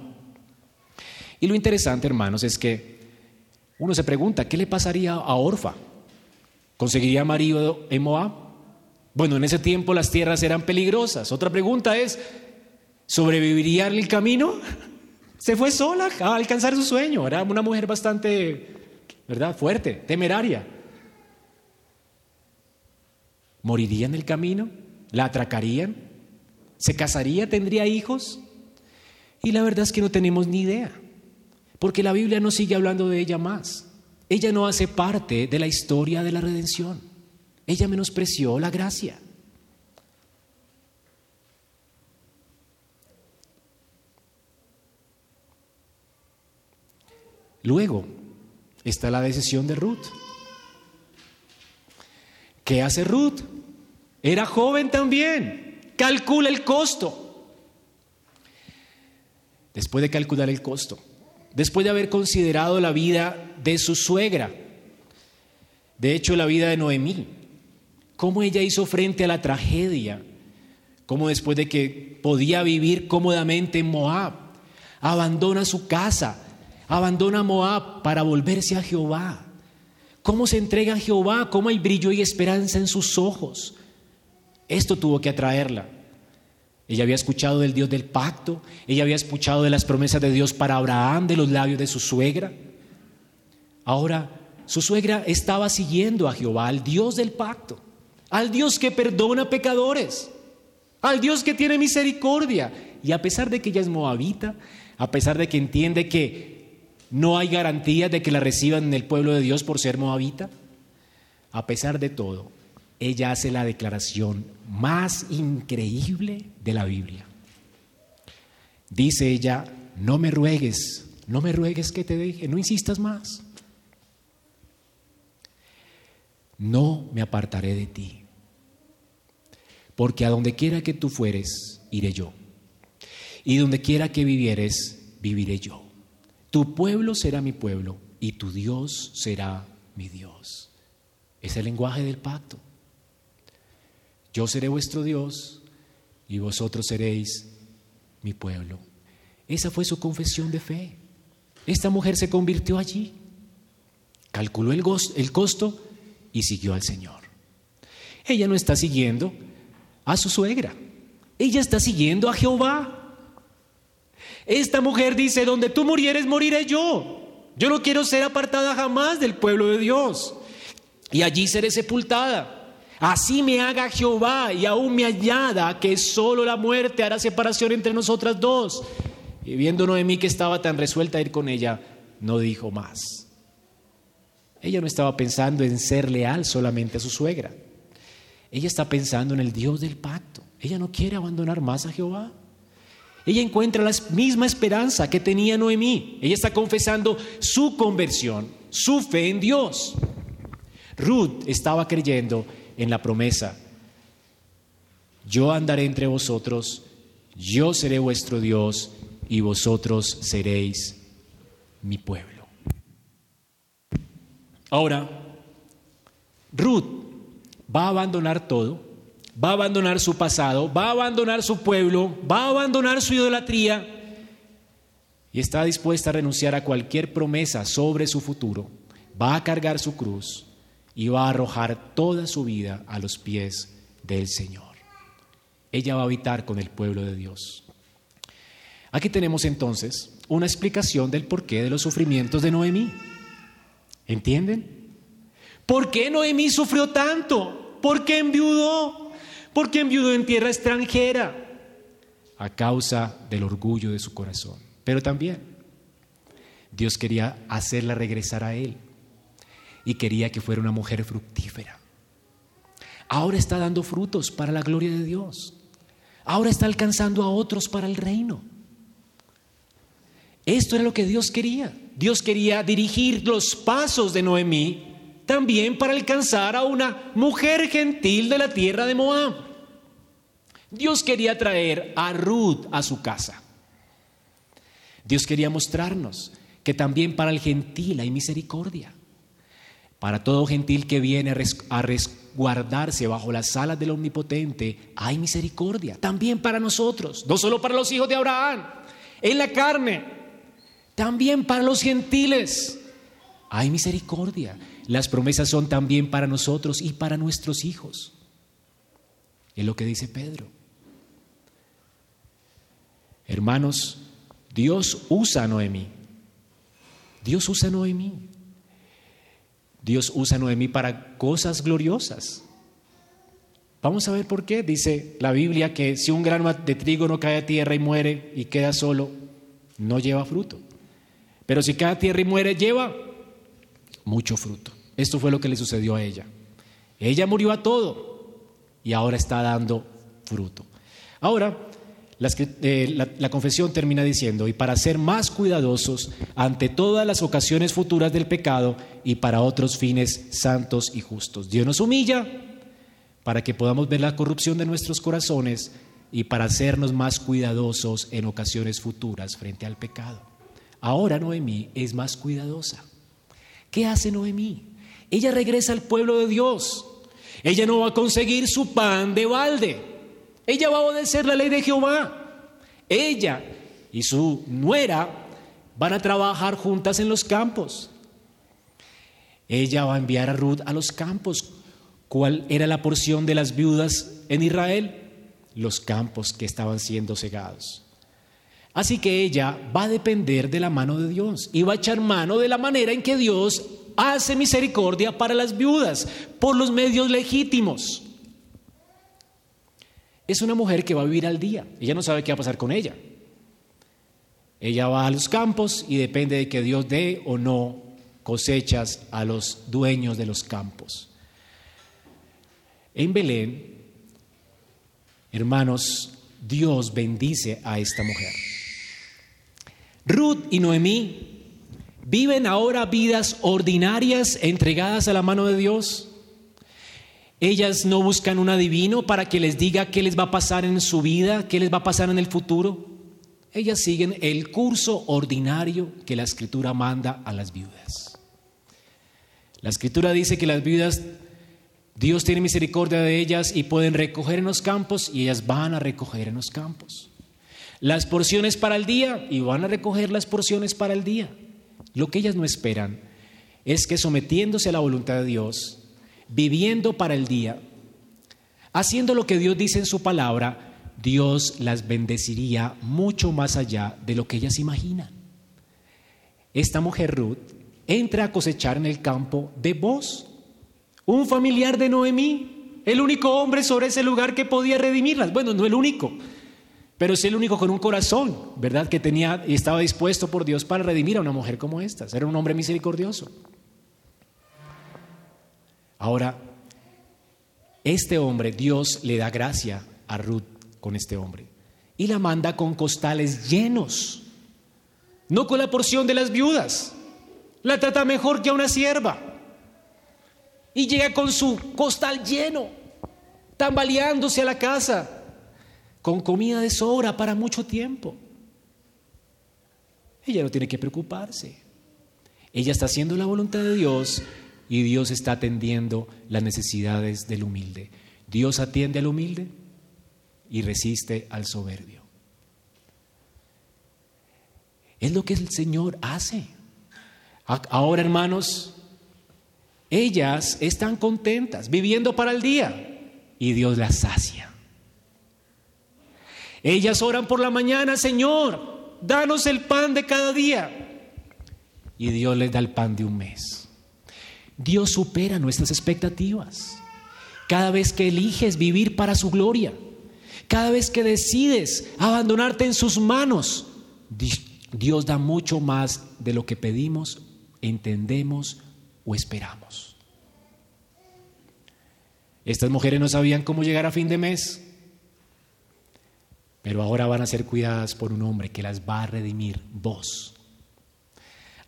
S1: Y lo interesante, hermanos, es que uno se pregunta, ¿qué le pasaría a Orfa? ¿Conseguiría marido en Moab? Bueno, en ese tiempo las tierras eran peligrosas. Otra pregunta es, ¿sobreviviría el camino? Se fue sola a alcanzar su sueño. Era una mujer bastante, ¿verdad? Fuerte, temeraria. ¿Moriría en el camino? ¿La atracarían? ¿Se casaría? ¿Tendría hijos? Y la verdad es que no tenemos ni idea, porque la Biblia no sigue hablando de ella más. Ella no hace parte de la historia de la redención. Ella menospreció la gracia. Luego está la decisión de Ruth. ¿Qué hace Ruth? Era joven también. Calcula el costo. Después de calcular el costo, después de haber considerado la vida de su suegra, de hecho la vida de Noemí, cómo ella hizo frente a la tragedia, cómo después de que podía vivir cómodamente en Moab, abandona su casa, abandona Moab para volverse a Jehová cómo se entrega a Jehová, cómo hay brillo y esperanza en sus ojos. Esto tuvo que atraerla. Ella había escuchado del Dios del pacto, ella había escuchado de las promesas de Dios para Abraham, de los labios de su suegra. Ahora, su suegra estaba siguiendo a Jehová, al Dios del pacto, al Dios que perdona pecadores, al Dios que tiene misericordia. Y a pesar de que ella es moabita, a pesar de que entiende que no hay garantía de que la reciban en el pueblo de Dios por ser moabita. A pesar de todo, ella hace la declaración más increíble de la Biblia. Dice ella, no me ruegues, no me ruegues que te deje, no insistas más. No me apartaré de ti, porque a donde quiera que tú fueres, iré yo, y donde quiera que vivieres, viviré yo. Tu pueblo será mi pueblo y tu Dios será mi Dios. Es el lenguaje del pacto. Yo seré vuestro Dios y vosotros seréis mi pueblo. Esa fue su confesión de fe. Esta mujer se convirtió allí, calculó el, costo y siguió al Señor. Ella no está siguiendo a su suegra, ella está siguiendo a Jehová. Esta mujer dice, donde tú murieres, moriré yo. Yo no quiero ser apartada jamás del pueblo de Dios. Y allí seré sepultada. Así me haga Jehová y aún me añada que solo la muerte hará separación entre nosotras dos. Y viendo Noemí que estaba tan resuelta a ir con ella, no dijo más. Ella no estaba pensando en ser leal solamente a su suegra. Ella está pensando en el Dios del pacto. Ella no quiere abandonar más a Jehová. Ella encuentra la misma esperanza que tenía Noemí. Ella está confesando su conversión, su fe en Dios. Ruth estaba creyendo en la promesa. Yo andaré entre vosotros, yo seré vuestro Dios y vosotros seréis mi pueblo. Ahora, Ruth va a abandonar todo va a abandonar su pasado, va a abandonar su pueblo, va a abandonar su idolatría y está dispuesta a renunciar a cualquier promesa sobre su futuro, va a cargar su cruz y va a arrojar toda su vida a los pies del Señor. Ella va a habitar con el pueblo de Dios. Aquí tenemos entonces una explicación del porqué de los sufrimientos de Noemí. ¿Entienden? ¿Por qué Noemí sufrió tanto? ¿Por qué enviudó? porque enviudó en tierra extranjera a causa del orgullo de su corazón. Pero también Dios quería hacerla regresar a Él y quería que fuera una mujer fructífera. Ahora está dando frutos para la gloria de Dios. Ahora está alcanzando a otros para el reino. Esto era lo que Dios quería. Dios quería dirigir los pasos de Noemí también para alcanzar a una mujer gentil de la tierra de Moab. Dios quería traer a Ruth a su casa. Dios quería mostrarnos que también para el gentil hay misericordia. Para todo gentil que viene a resguardarse bajo las alas del Omnipotente, hay misericordia. También para nosotros, no solo para los hijos de Abraham, en la carne, también para los gentiles. Hay misericordia. Las promesas son también para nosotros y para nuestros hijos. Es lo que dice Pedro. Hermanos, Dios usa a Noemí. Dios usa a Noemí. Dios usa a Noemí para cosas gloriosas. Vamos a ver por qué. Dice la Biblia que si un grano de trigo no cae a tierra y muere y queda solo, no lleva fruto. Pero si cae a tierra y muere, lleva mucho fruto. Esto fue lo que le sucedió a ella. Ella murió a todo y ahora está dando fruto. Ahora, eh, la, la, confesión termina diciendo, y para ser más cuidadosos ante todas las ocasiones futuras del pecado y para otros fines santos y justos. Dios nos humilla para que podamos ver la corrupción de nuestros corazones y para hacernos más cuidadosos en ocasiones futuras frente al pecado. Ahora Noemí es más cuidadosa. ¿Qué hace Noemí? Ella regresa al pueblo de Dios. Ella no va a conseguir su pan de balde. Ella va a obedecer la ley de Jehová. Ella y su nuera van a trabajar juntas en los campos. Ella va a enviar a Ruth a los campos. ¿Cuál era la porción de las viudas en Israel? Los campos que estaban siendo cegados. Así que ella va a depender de la mano de Dios y va a echar mano de la manera en que Dios hace misericordia para las viudas, por los medios legítimos es una mujer que va a vivir al día. Ella no sabe qué va a pasar con ella. Ella va a los campos y depende de que Dios dé o no cosechas a los dueños de los campos. En Belén, hermanos, Dios bendice a esta mujer. Ruth y Noemí viven ahora vidas ordinarias entregadas a la mano de Dios. Ellas no buscan un adivino para que les diga qué les va a pasar en su vida, qué les va a pasar en el futuro. Ellas siguen el curso ordinario que la escritura manda a las viudas. La escritura dice que las viudas, Dios tiene misericordia de ellas y pueden recoger en los campos y ellas van a recoger en los campos. Las porciones para el día y van a recoger las porciones para el día. Lo que ellas no esperan es que sometiéndose a la voluntad de Dios, viviendo para el día, haciendo lo que Dios dice en su palabra, Dios las bendeciría mucho más allá de lo que ellas imaginan. Esta mujer Ruth entra a cosechar en el campo de vos, un familiar de Noemí, el único hombre sobre ese lugar que podía redimirlas. Bueno, no el único, pero es el único con un corazón, ¿verdad? Que tenía y estaba dispuesto por Dios para redimir a una mujer como esta. Era un hombre misericordioso. Ahora, este hombre, Dios le da gracia a Ruth con este hombre y la manda con costales llenos, no con la porción de las viudas. La trata mejor que a una sierva. Y llega con su costal lleno, tambaleándose a la casa, con comida de sobra para mucho tiempo. Ella no tiene que preocuparse. Ella está haciendo la voluntad de Dios y Dios está atendiendo las necesidades del humilde. Dios atiende al humilde y resiste al soberbio. Es lo que el Señor hace. Ahora, hermanos, ellas están contentas, viviendo para el día, y Dios las sacia. Ellas oran por la mañana, Señor, danos el pan de cada día. Y Dios les da el pan de un mes. Dios supera nuestras expectativas. Cada vez que eliges vivir para su gloria, cada vez que decides abandonarte en sus manos, Dios da mucho más de lo que pedimos, entendemos o esperamos. Estas mujeres no sabían cómo llegar a fin de mes, pero ahora van a ser cuidadas por un hombre que las va a redimir, vos.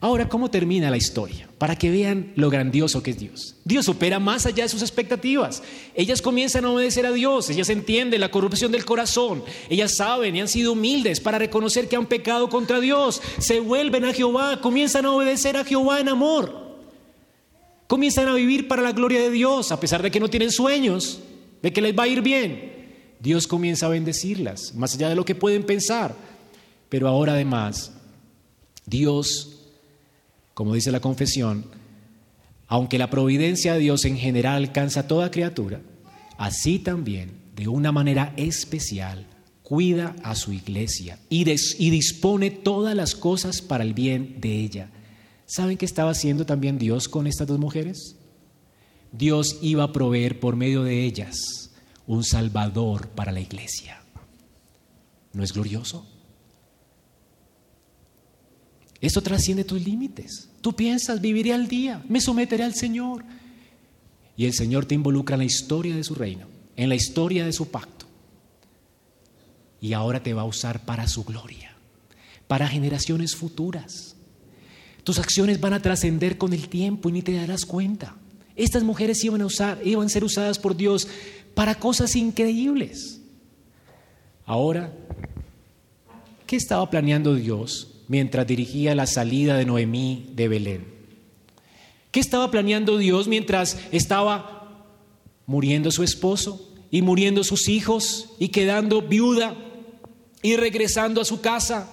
S1: Ahora, ¿cómo termina la historia? Para que vean lo grandioso que es Dios. Dios opera más allá de sus expectativas. Ellas comienzan a obedecer a Dios, ellas entienden la corrupción del corazón, ellas saben y han sido humildes para reconocer que han pecado contra Dios, se vuelven a Jehová, comienzan a obedecer a Jehová en amor. Comienzan a vivir para la gloria de Dios, a pesar de que no tienen sueños, de que les va a ir bien. Dios comienza a bendecirlas, más allá de lo que pueden pensar. Pero ahora además, Dios, como dice la confesión, aunque la providencia de Dios en general alcanza a toda criatura, así también, de una manera especial, cuida a su iglesia y, y, dispone todas las cosas para el bien de ella. ¿Saben qué estaba haciendo también Dios con estas dos mujeres? Dios iba a proveer por medio de ellas un salvador para la iglesia. ¿No es glorioso? Esto trasciende tus límites. Tú piensas, viviré al día, me someteré al Señor. Y el Señor te involucra en la historia de su reino, en la historia de su pacto. Y ahora te va a usar para su gloria, para generaciones futuras. Tus acciones van a trascender con el tiempo y ni te darás cuenta. Estas mujeres iban a usar, iban a ser usadas por Dios para cosas increíbles. Ahora, ¿qué estaba planeando Dios mientras dirigía la salida de Noemí de Belén? ¿Qué estaba planeando Dios mientras estaba muriendo su esposo y muriendo sus hijos y quedando viuda y regresando a su casa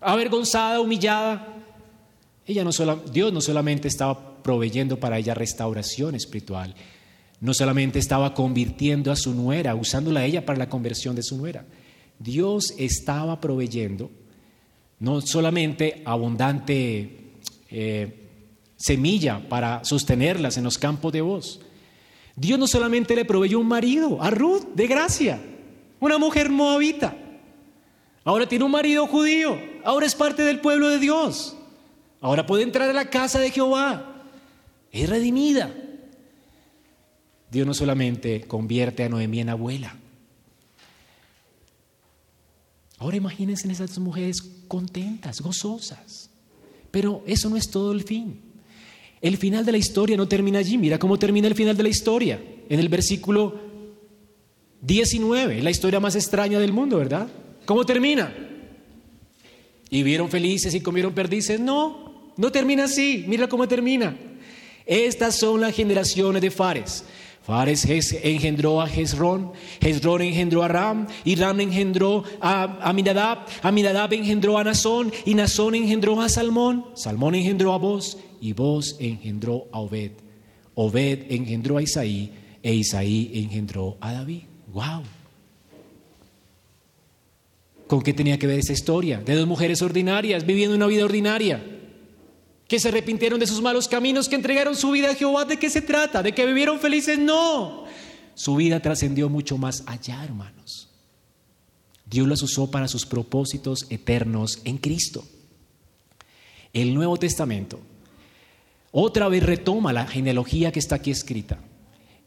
S1: avergonzada, humillada? Ella no Dios no solamente estaba proveyendo para ella restauración espiritual, no solamente estaba convirtiendo a su nuera, usándola a ella para la conversión de su nuera. Dios estaba proveyendo no solamente abundante eh, semilla para sostenerlas en los campos de voz. Dios no solamente le proveyó un marido, a Ruth, de gracia, una mujer moabita. Ahora tiene un marido judío, ahora es parte del pueblo de Dios. Ahora puede entrar a la casa de Jehová. Es redimida. Dios no solamente convierte a Noemí en abuela, Ahora imagínense esas mujeres contentas, gozosas. Pero eso no es todo el fin. El final de la historia no termina allí. Mira cómo termina el final de la historia. En el versículo 19, la historia más extraña del mundo, ¿verdad? ¿Cómo termina? ¿Y vieron felices y comieron perdices? No, no termina así. Mira cómo termina. Estas son las generaciones de Fares. Fares engendró a Hezrón, Hezrón engendró a Ram, y Ram engendró a Aminadab, Aminadab engendró a Nazón, y Nazón engendró a Salmón, Salmón engendró a Boz, y Boz engendró a Obed, Obed engendró a Isaí, e Isaí engendró a David. ¡Wow! ¿Con qué tenía que ver esa historia? De dos mujeres ordinarias viviendo una vida ordinaria que se arrepintieron de sus malos caminos, que entregaron su vida a Jehová. ¿De qué se trata? ¿De que vivieron felices? No. Su vida trascendió mucho más allá, hermanos. Dios las usó para sus propósitos eternos en Cristo. El Nuevo Testamento otra vez retoma la genealogía que está aquí escrita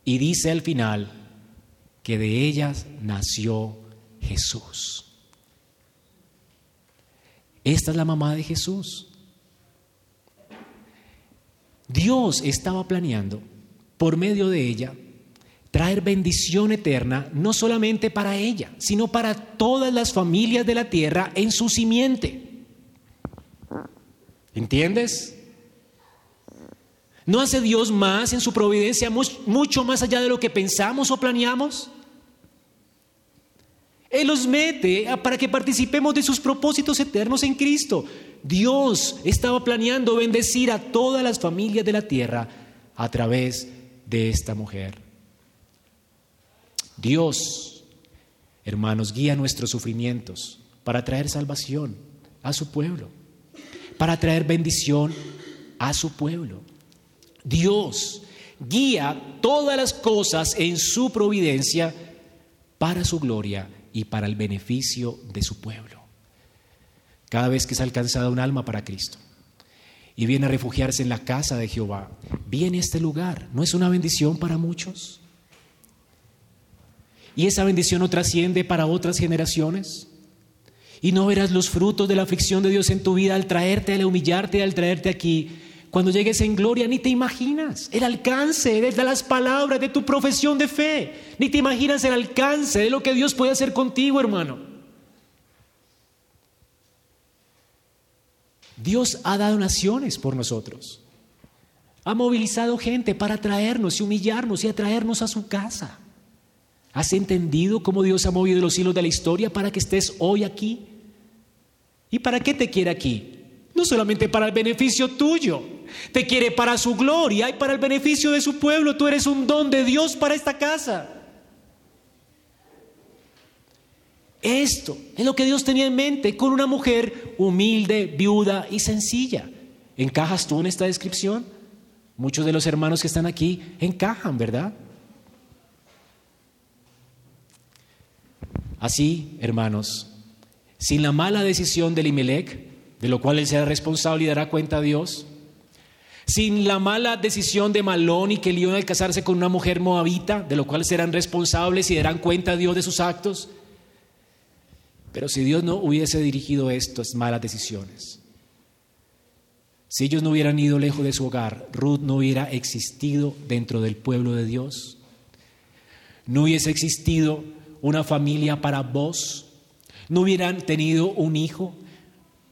S1: y dice al final que de ellas nació Jesús. Esta es la mamá de Jesús. Dios estaba planeando, por medio de ella, traer bendición eterna, no solamente para ella, sino para todas las familias de la tierra en su simiente. ¿Entiendes? ¿No hace Dios más en su providencia mucho más allá de lo que pensamos o planeamos? Él los mete para que participemos de sus propósitos eternos en Cristo. Dios estaba planeando bendecir a todas las familias de la tierra a través de esta mujer. Dios, hermanos, guía nuestros sufrimientos para traer salvación a su pueblo, para traer bendición a su pueblo. Dios guía todas las cosas en su providencia para su gloria y para el beneficio de su pueblo cada vez que es alcanzada un alma para Cristo y viene a refugiarse en la casa de Jehová, viene a este lugar. ¿No es una bendición para muchos? ¿Y esa bendición no trasciende para otras generaciones? ¿Y no verás los frutos de la aflicción de Dios en tu vida al traerte, al humillarte, al traerte aquí? Cuando llegues en gloria, ni te imaginas el alcance de las palabras de tu profesión de fe, ni te imaginas el alcance de lo que Dios puede hacer contigo, hermano. Dios ha dado naciones por nosotros. Ha movilizado gente para traernos y humillarnos y atraernos a su casa. ¿Has entendido cómo Dios ha movido los hilos de la historia para que estés hoy aquí? ¿Y para qué te quiere aquí? No solamente para el beneficio tuyo, te quiere para su gloria y para el beneficio de su pueblo. Tú eres un don de Dios para esta casa. Esto es lo que Dios tenía en mente con una mujer humilde, viuda y sencilla. ¿Encajas tú en esta descripción? Muchos de los hermanos que están aquí encajan, ¿verdad? Así, hermanos, sin la mala decisión de Limelec, de lo cual él será responsable y dará cuenta a Dios, sin la mala decisión de Malón y que León al casarse con una mujer moabita, de lo cual serán responsables y darán cuenta a Dios de sus actos. Pero si Dios no hubiese dirigido estas malas decisiones, si ellos no hubieran ido lejos de su hogar, Ruth no hubiera existido dentro del pueblo de Dios, no hubiese existido una familia para vos, no hubieran tenido un hijo,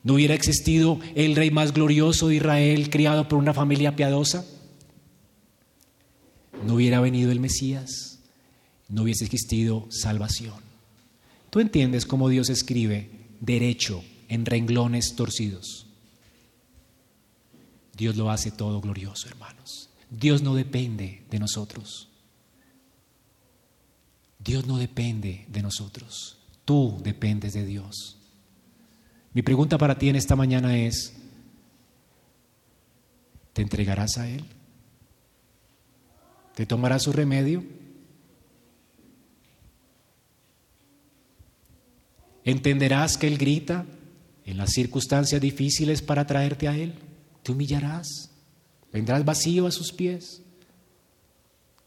S1: no hubiera existido el rey más glorioso de Israel criado por una familia piadosa, no hubiera venido el Mesías, no hubiese existido salvación. Tú entiendes cómo Dios escribe derecho en renglones torcidos. Dios lo hace todo glorioso, hermanos. Dios no depende de nosotros. Dios no depende de nosotros, tú dependes de Dios. Mi pregunta para ti en esta mañana es, ¿te entregarás a Él? ¿Te tomarás su remedio? ¿Entenderás que Él grita en las circunstancias difíciles para traerte a Él? ¿Te humillarás? ¿Vendrás vacío a sus pies?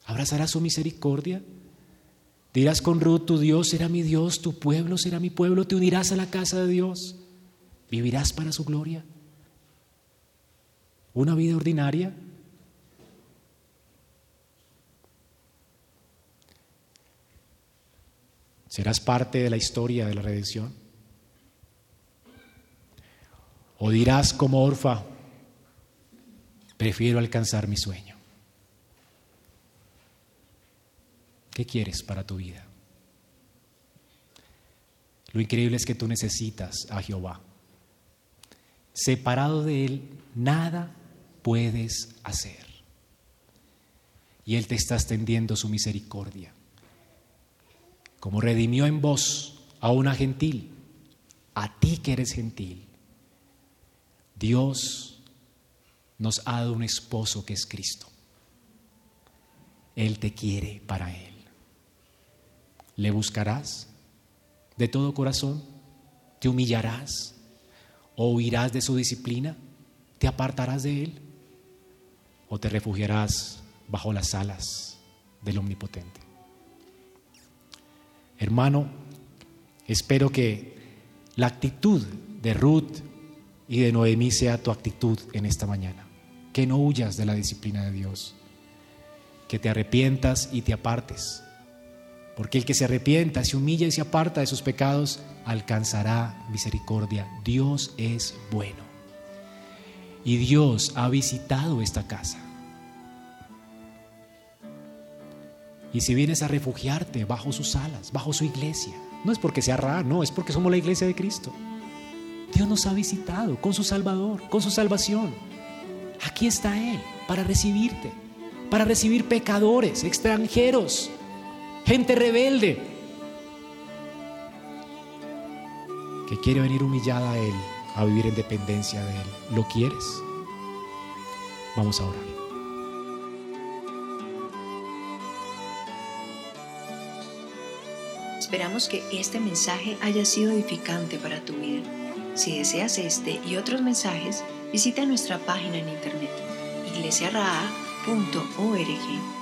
S1: ¿Abrazarás su misericordia? Dirás con Ruth, tu Dios será mi Dios, tu pueblo será mi pueblo, te unirás a la casa de Dios, vivirás para su gloria. Una vida ordinaria. ¿Serás parte de la historia de la redención? ¿O dirás como Orfa, prefiero alcanzar mi sueño? ¿Qué quieres para tu vida? Lo increíble es que tú necesitas a Jehová. Separado de Él, nada puedes hacer. Y Él te está extendiendo su misericordia. Como redimió en vos a una gentil, a ti que eres gentil, Dios nos ha dado un esposo que es Cristo. Él te quiere para Él. ¿Le buscarás de todo corazón? ¿Te humillarás? ¿O huirás de su disciplina? ¿Te apartarás de él? ¿O te refugiarás bajo las alas del Omnipotente? Hermano, espero que la actitud de Ruth y de Noemí sea tu actitud en esta mañana. Que no huyas de la disciplina de Dios. Que te arrepientas y te apartes porque el que se arrepienta, se humilla y se aparta de sus pecados, alcanzará misericordia. Dios es bueno. Y Dios ha visitado esta casa. Y si vienes a refugiarte bajo sus alas, bajo su iglesia, no es porque sea raro, no, es porque somos la iglesia de Cristo. Dios nos ha visitado con su Salvador, con su salvación. Aquí está Él para recibirte, para recibir pecadores, extranjeros, gente rebelde, que quiere venir humillada a Él, a vivir en dependencia de Él. ¿Lo quieres? Vamos a orar.
S2: Esperamos que este mensaje haya sido edificante para tu vida. Si deseas este y otros mensajes, visita nuestra página en internet iglesiaraa.org.